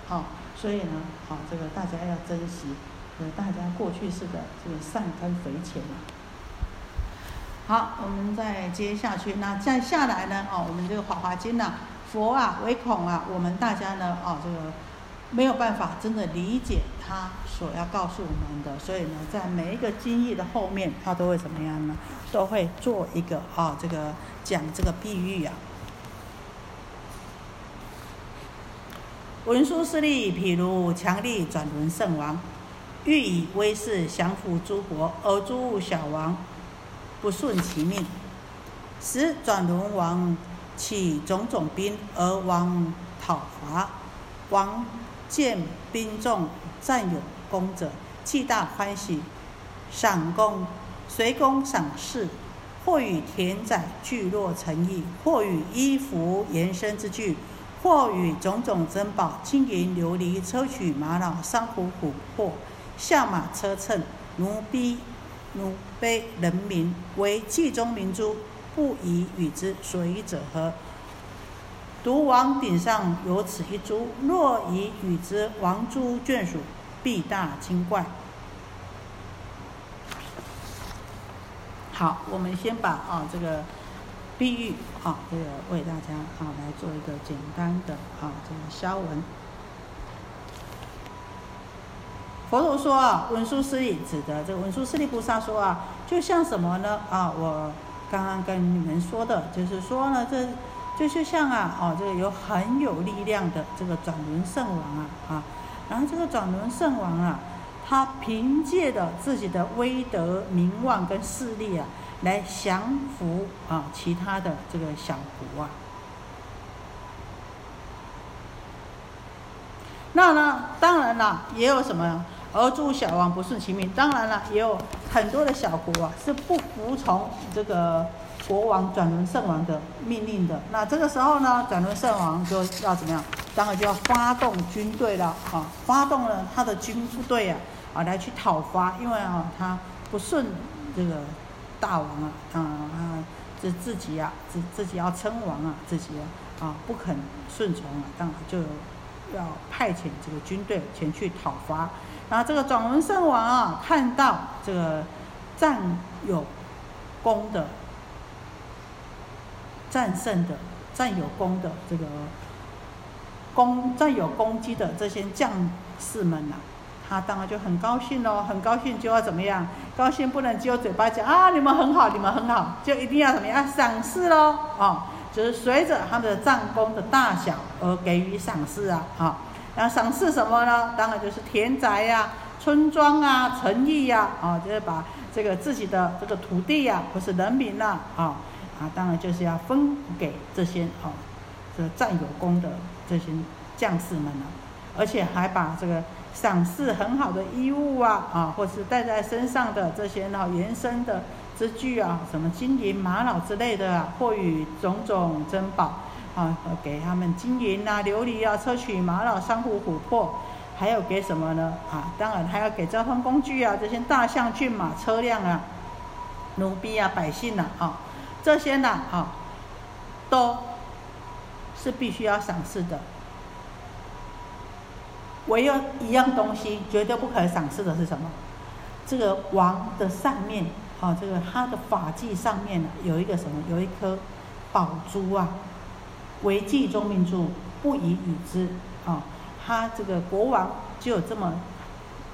好，所以呢，好，这个大家要珍惜，呃，大家过去式的这个善根肥浅啊。好，我们再接下去。那再下来呢？哦，我们这个《法华经》呢，佛啊，唯恐啊，我们大家呢，哦，这个没有办法真的理解他所要告诉我们的，所以呢，在每一个经义的后面，他都会怎么样呢？都会做一个啊，这个讲这个比喻啊。文殊师利，譬如强力转轮圣王，欲以威势降服诸国，而诸小王。不顺其命，使转轮王起种种兵而往讨伐。王见兵众占有功者，既大欢喜，赏功随功赏赐，或与田宅聚落成邑，或与衣服延伸之具，或与种种珍宝、金银琉璃、砗磲玛瑙、珊瑚琥珀、象马车乘、奴婢。奴卑人民为冀中明珠，不宜与之所以者何？独王顶上有此一珠，若以与之王珠眷属，必大惊怪。好，我们先把啊这个碧玉啊这个为大家啊来做一个简单的啊这个消文。佛陀说啊，文殊师利指的这个文殊师利菩萨说啊，就像什么呢？啊，我刚刚跟你们说的，就是说呢，这就是像啊，哦，这个有很有力量的这个转轮圣王啊，啊，然后这个转轮圣王啊，他凭借着自己的威德、名望跟势力啊，来降服啊其他的这个小国啊。那呢，当然了，也有什么？而诸小王不顺其命，当然了，也有很多的小国啊是不服从这个国王转轮圣王的命令的。那这个时候呢，转轮圣王就要怎么样？当然就要发动军队了啊，发动了他的军部队啊，啊来去讨伐，因为啊他不顺这个大王啊，啊啊自自己啊自自己要称王啊，自己啊不肯顺从啊，当然就要派遣这个军队前去讨伐。然后这个转轮圣王啊，看到这个战有功的、战胜的、占有功的这个攻占有攻击的这些将士们呐，他当然就很高兴喽，很高兴就要怎么样？高兴不能只有嘴巴讲啊，你们很好，你们很好，就一定要怎么样？赏赐喽，哦，就是随着他的战功的大小而给予赏赐啊，啊。那赏赐什么呢？当然就是田宅呀、村庄啊、城邑呀，啊，就是把这个自己的这个土地呀，或是人民呐，啊，啊，当然就是要分给这些啊，这占有功的这些将士们了，而且还把这个赏赐很好的衣物啊，啊，或是带在身上的这些呢延伸的之具啊，什么金银玛瑙之类的，啊或与种种珍宝。啊，给他们金银啊、琉璃啊、砗磲、玛瑙、珊瑚、琥珀，还有给什么呢？啊，当然还要给交通工具啊，这些大象、骏马、车辆啊、奴婢啊、百姓呐，啊，这些呢，啊，都是必须要赏赐的。唯有一样东西绝对不可赏赐的是什么？这个王的上面，啊，这个他的发髻上面呢，有一个什么？有一颗宝珠啊。为计中命珠，不宜与之。啊，他这个国王就有这么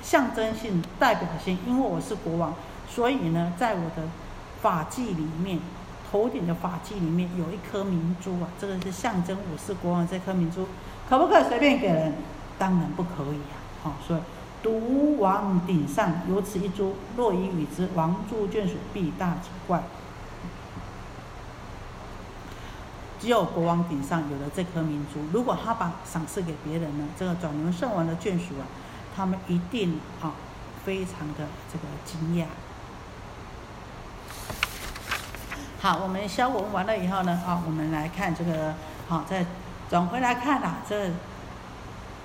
象征性、代表性。因为我是国王，所以呢，在我的法纪里面，头顶的法纪里面有一颗明珠啊，这个是象征我是国王。这颗明珠可不可以随便给人？当然不可以啊。好，所以独王顶上有此一珠，若以与之，王诸眷属必大奇怪。只有国王顶上有了这颗明珠，如果他把赏赐给别人呢？这个转轮圣王的眷属啊，他们一定啊非常的这个惊讶。好，我们消文完了以后呢，啊，我们来看这个，好，再转回来看啊，这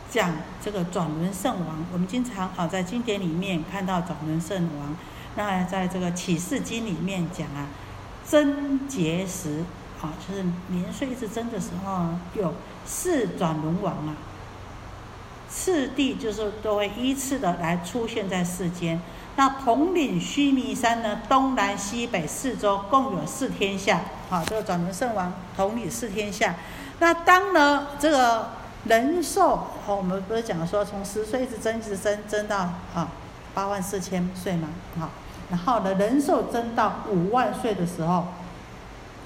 讲这个转轮圣王，我们经常啊在经典里面看到转轮圣王，那在这个启示经里面讲啊，贞洁时。啊，就是年岁一直增的时候，有四转轮王啊，次第就是都会依次的来出现在世间。那统领须弥山呢，东南西北四周共有四天下。好，这个转轮圣王统领四天下。那当呢这个人寿，我们不是讲说从十岁一直增一直增增到啊八万四千岁嘛？好，然后呢人寿增到五万岁的时候。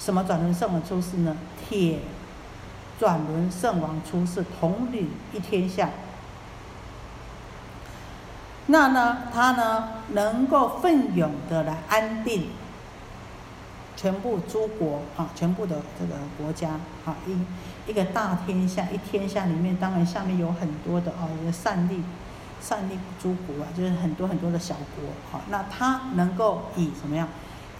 什么转轮圣王出世呢？铁转轮圣王出世，统领一天下。那呢，他呢能够奋勇的来安定全部诸国啊，全部的这个国家啊，一一个大天下，一天下里面当然下面有很多的啊，一个善利善利诸国啊，就是很多很多的小国啊，那他能够以什么样？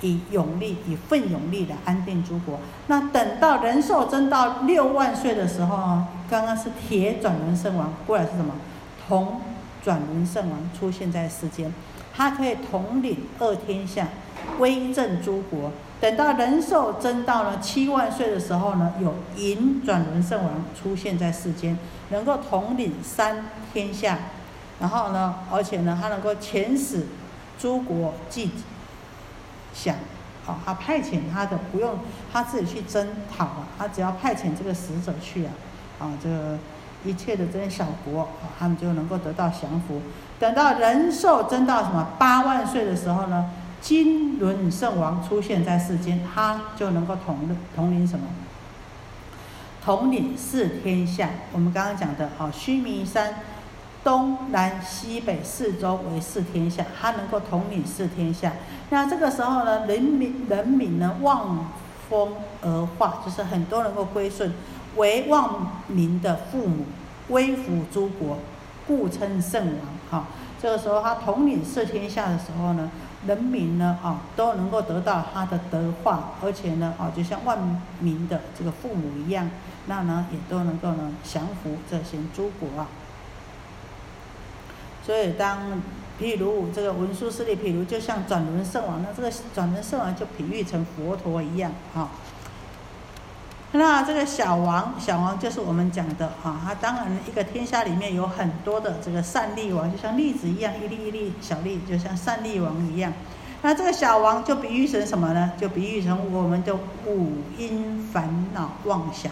以勇力，以奋勇力来安定诸国。那等到人寿增到六万岁的时候啊，刚刚是铁转轮圣王过来是什么？铜转轮圣王出现在世间，他可以统领二天下，威震诸国。等到人寿增到了七万岁的时候呢，有银转轮圣王出现在世间，能够统领三天下。然后呢，而且呢，他能够遣使诸国祭。想，好，他派遣他的不用他自己去征讨啊，他只要派遣这个使者去啊，啊，这个一切的这些小国啊，他们就能够得到降服。等到人寿增到什么八万岁的时候呢，金轮圣王出现在世间，他就能够统统领什么？统领四天下。我们刚刚讲的，好，须弥山。东南西北四周为四天下，他能够统领四天下。那这个时候呢，人民人民呢望风而化，就是很多能够归顺，为万民的父母，威服诸国，故称圣王。哈，这个时候他统领四天下的时候呢，人民呢啊都能够得到他的德化，而且呢啊就像万民的这个父母一样，那呢也都能够呢降服这些诸国啊。所以，当譬如这个文殊师利，譬如就像转轮圣王，那这个转轮圣王就比喻成佛陀一样，哈。那这个小王，小王就是我们讲的，哈，他当然一个天下里面有很多的这个善利王，就像粒子一样，一粒一粒小粒，就像善利王一样。那这个小王就比喻成什么呢？就比喻成我们的五阴烦恼妄想，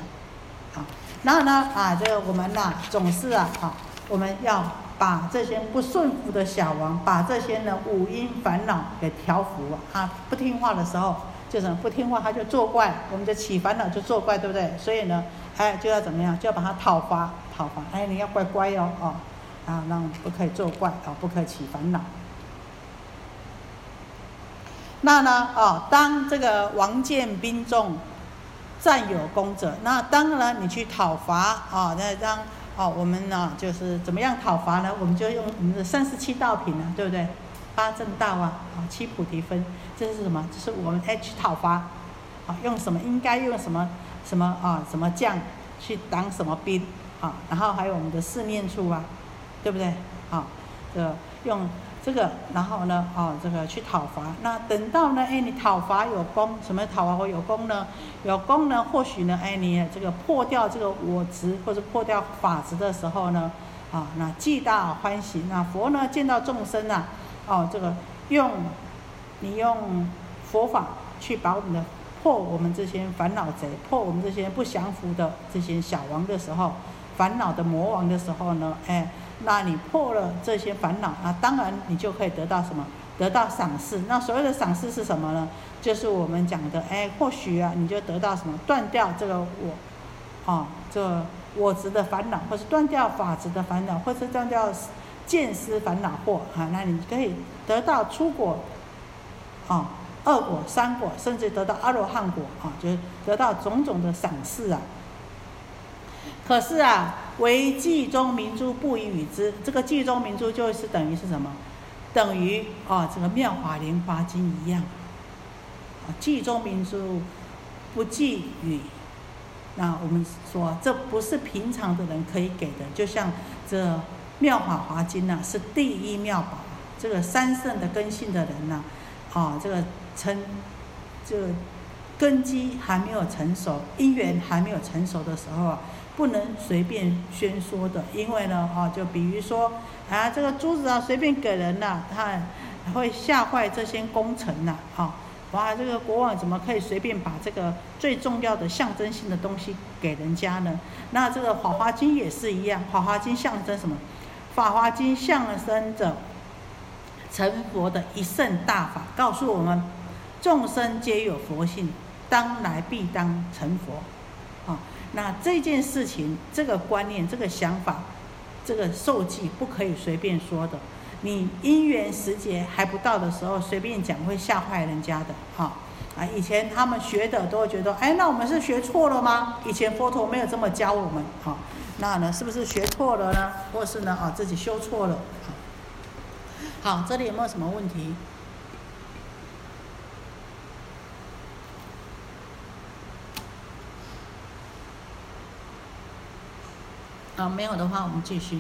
啊。然后呢，啊，这个我们呐，总是啊，啊，我们要。把这些不顺服的小王，把这些呢五阴烦恼给调服啊！不听话的时候，就是不听话，他就作怪，我们就起烦恼就作怪，对不对？所以呢，哎，就要怎么样？就要把他讨伐，讨伐！哎，你要乖乖哦，哦，啊，让不可以作怪啊，不可以起烦恼。那呢，哦，当这个王建兵众占有功者，那当然你去讨伐啊，那让。哦，我们呢就是怎么样讨伐呢？我们就用我们的三十七道品呢，对不对？八正道啊，啊七菩提分，这是什么？这是我们哎去讨伐，啊用什么？应该用什么什么啊什么将去当什么兵啊，然后还有我们的四念处啊，对不对？啊，这用这个，然后呢，哦，这个去讨伐。那等到呢，哎，你讨伐有功，什么讨伐会有功呢？有功呢，或许呢，哎，你这个破掉这个我执或者破掉法执的时候呢，啊，那既大欢喜。那佛呢，见到众生啊，哦，这个用你用佛法去把我们的破我们这些烦恼贼，破我们这些不降服的这些小王的时候，烦恼的魔王的时候呢，哎。那你破了这些烦恼，那当然你就可以得到什么？得到赏识。那所谓的赏识是什么呢？就是我们讲的，哎，或许啊，你就得到什么？断掉这个我，啊，这我执的烦恼，或是断掉法执的烦恼，或是断掉见思烦恼惑啊，那你可以得到出果，啊，二果、三果，甚至得到阿罗汉果啊，就是得到种种的赏识啊。可是啊，为记中明珠不以与之。这个记中明珠就是等于是什么？等于啊，这个妙法莲华经一样。啊，记中明珠不记与。那我们说，这不是平常的人可以给的。就像这妙法华经呐，是第一妙宝。这个三圣的根性的人呢，啊，这个成这个根基还没有成熟，因缘还没有成熟的时候啊。不能随便宣说的，因为呢，哈，就比如说，啊，这个珠子啊，随便给人呐，他会吓坏这些功臣呐，哈，哇，这个国王怎么可以随便把这个最重要的象征性的东西给人家呢？那这个《法华经》也是一样，《法华经》象征什么？《法华经》象征着成佛的一圣大法，告诉我们众生皆有佛性，当来必当成佛。啊那这件事情、这个观念、这个想法、这个受记不可以随便说的。你因缘时节还不到的时候，随便讲会吓坏人家的。哈啊！以前他们学的都会觉得，哎，那我们是学错了吗？以前佛陀没有这么教我们。哈，那呢，是不是学错了呢？或是呢，啊，自己修错了？好，这里有没有什么问题？啊，没有的话，我们继续。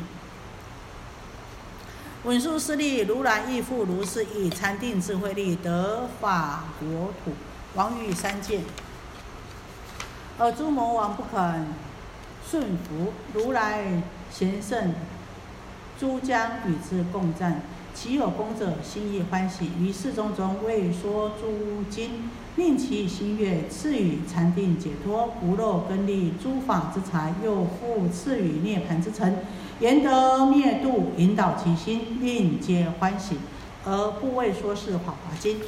文殊师利，如来亦复如是，以禅定智慧力得法国土，王与三界。而诸魔王不肯顺服，如来贤圣，诸将与之共战。其有功者，心亦欢喜，于世中中为说诸经，令其心悦，赐予禅定解脱，无漏根利，诸法之财，又复赐予涅槃之城，言得灭度，引导其心，令皆欢喜，而不为说是法华经。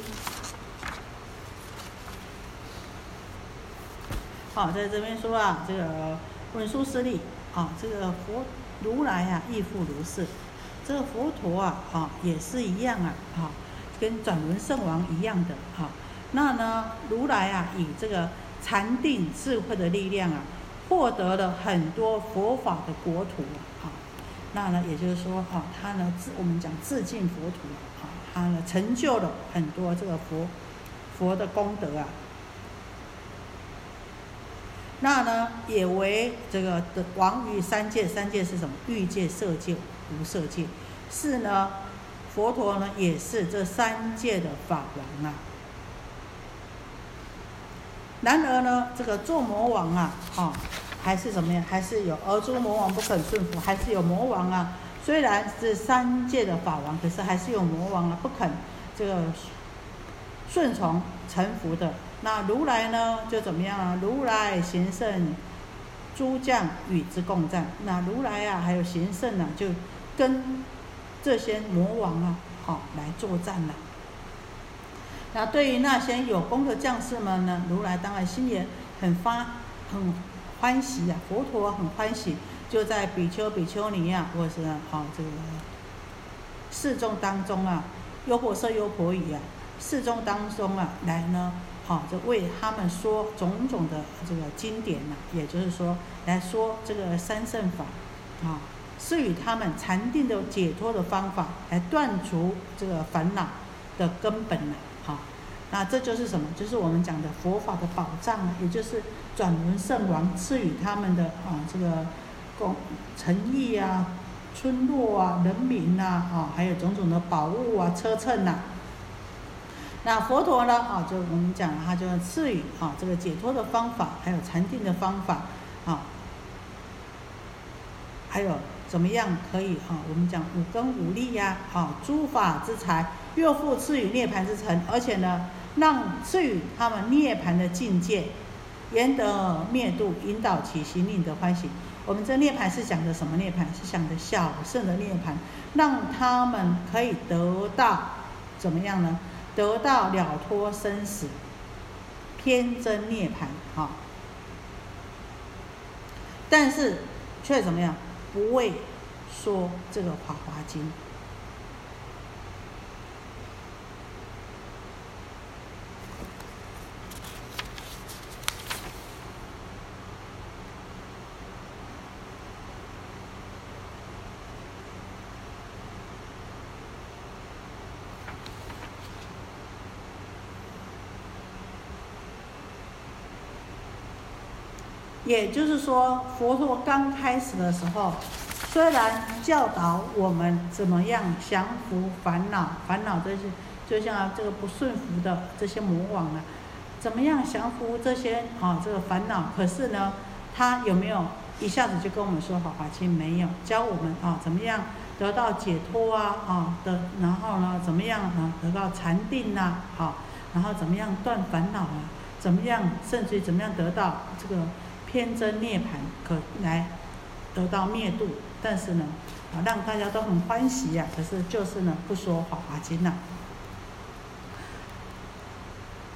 好，在这边说啊，这个文殊师利啊，这个佛如来啊，亦复如是。这个佛陀啊，啊也是一样啊，啊，跟转轮圣王一样的啊。那呢，如来啊，以这个禅定智慧的力量啊，获得了很多佛法的国土啊。那呢，也就是说啊，他呢自我们讲自尽佛土啊，他呢成就了很多这个佛佛的功德啊。那呢，也为这个的王于三界，三界是什么？欲界、色界。无色界，是呢，佛陀呢也是这三界的法王啊。然而呢，这个做魔王啊，啊，还是怎么样？还是有而诸魔王不肯顺服，还是有魔王啊。虽然是三界的法王，可是还是有魔王啊，不肯这个顺从臣服的。那如来呢，就怎么样啊？如来贤圣，诸将与之共战。那如来啊，还有贤圣呢，就。跟这些魔王啊，好来作战了。那对于那些有功的将士们呢，如来当然心里很发很欢喜呀，佛陀很欢喜，就在比丘、比丘尼啊，或者是啊这个四众当中啊，优婆塞、优婆夷啊，四众当中啊，来呢，好就为他们说种种的这个经典呢，也就是说来说这个三圣法啊。是与他们禅定的解脱的方法，来断除这个烦恼的根本呢？好，那这就是什么？就是我们讲的佛法的宝藏，也就是转轮圣王赐予他们的啊这个功诚意啊、村落啊、人民呐啊，还有种种的宝物啊、车乘呐。那佛陀呢啊，就我们讲了，他就赐予啊这个解脱的方法，还有禅定的方法啊，还有怎么样可以啊？我们讲五根五力呀，啊诸法之财，又复赐予涅盘之城，而且呢。让赐予他们涅槃的境界，言得灭度，引导其心，令得欢喜。我们这涅槃是讲的什么涅槃？是讲的小圣的涅槃，让他们可以得到怎么样呢？得到了脱生死，偏真涅槃啊！但是却怎么样？不会说这个《华华经》。也就是说，佛陀刚开始的时候，虽然教导我们怎么样降服烦恼，烦恼这些就像这个不顺服的这些魔王啊，怎么样降服这些啊这个烦恼？可是呢，他有没有一下子就跟我们说好？华经没有教我们啊，怎么样得到解脱啊啊的？然后呢，怎么样啊得到禅定呐？好，然后怎么样断烦恼啊？怎么样甚至于怎么样得到这个？天真涅槃可来得到灭度，但是呢，啊，让大家都很欢喜呀。可是就是呢，不说《法华经》了。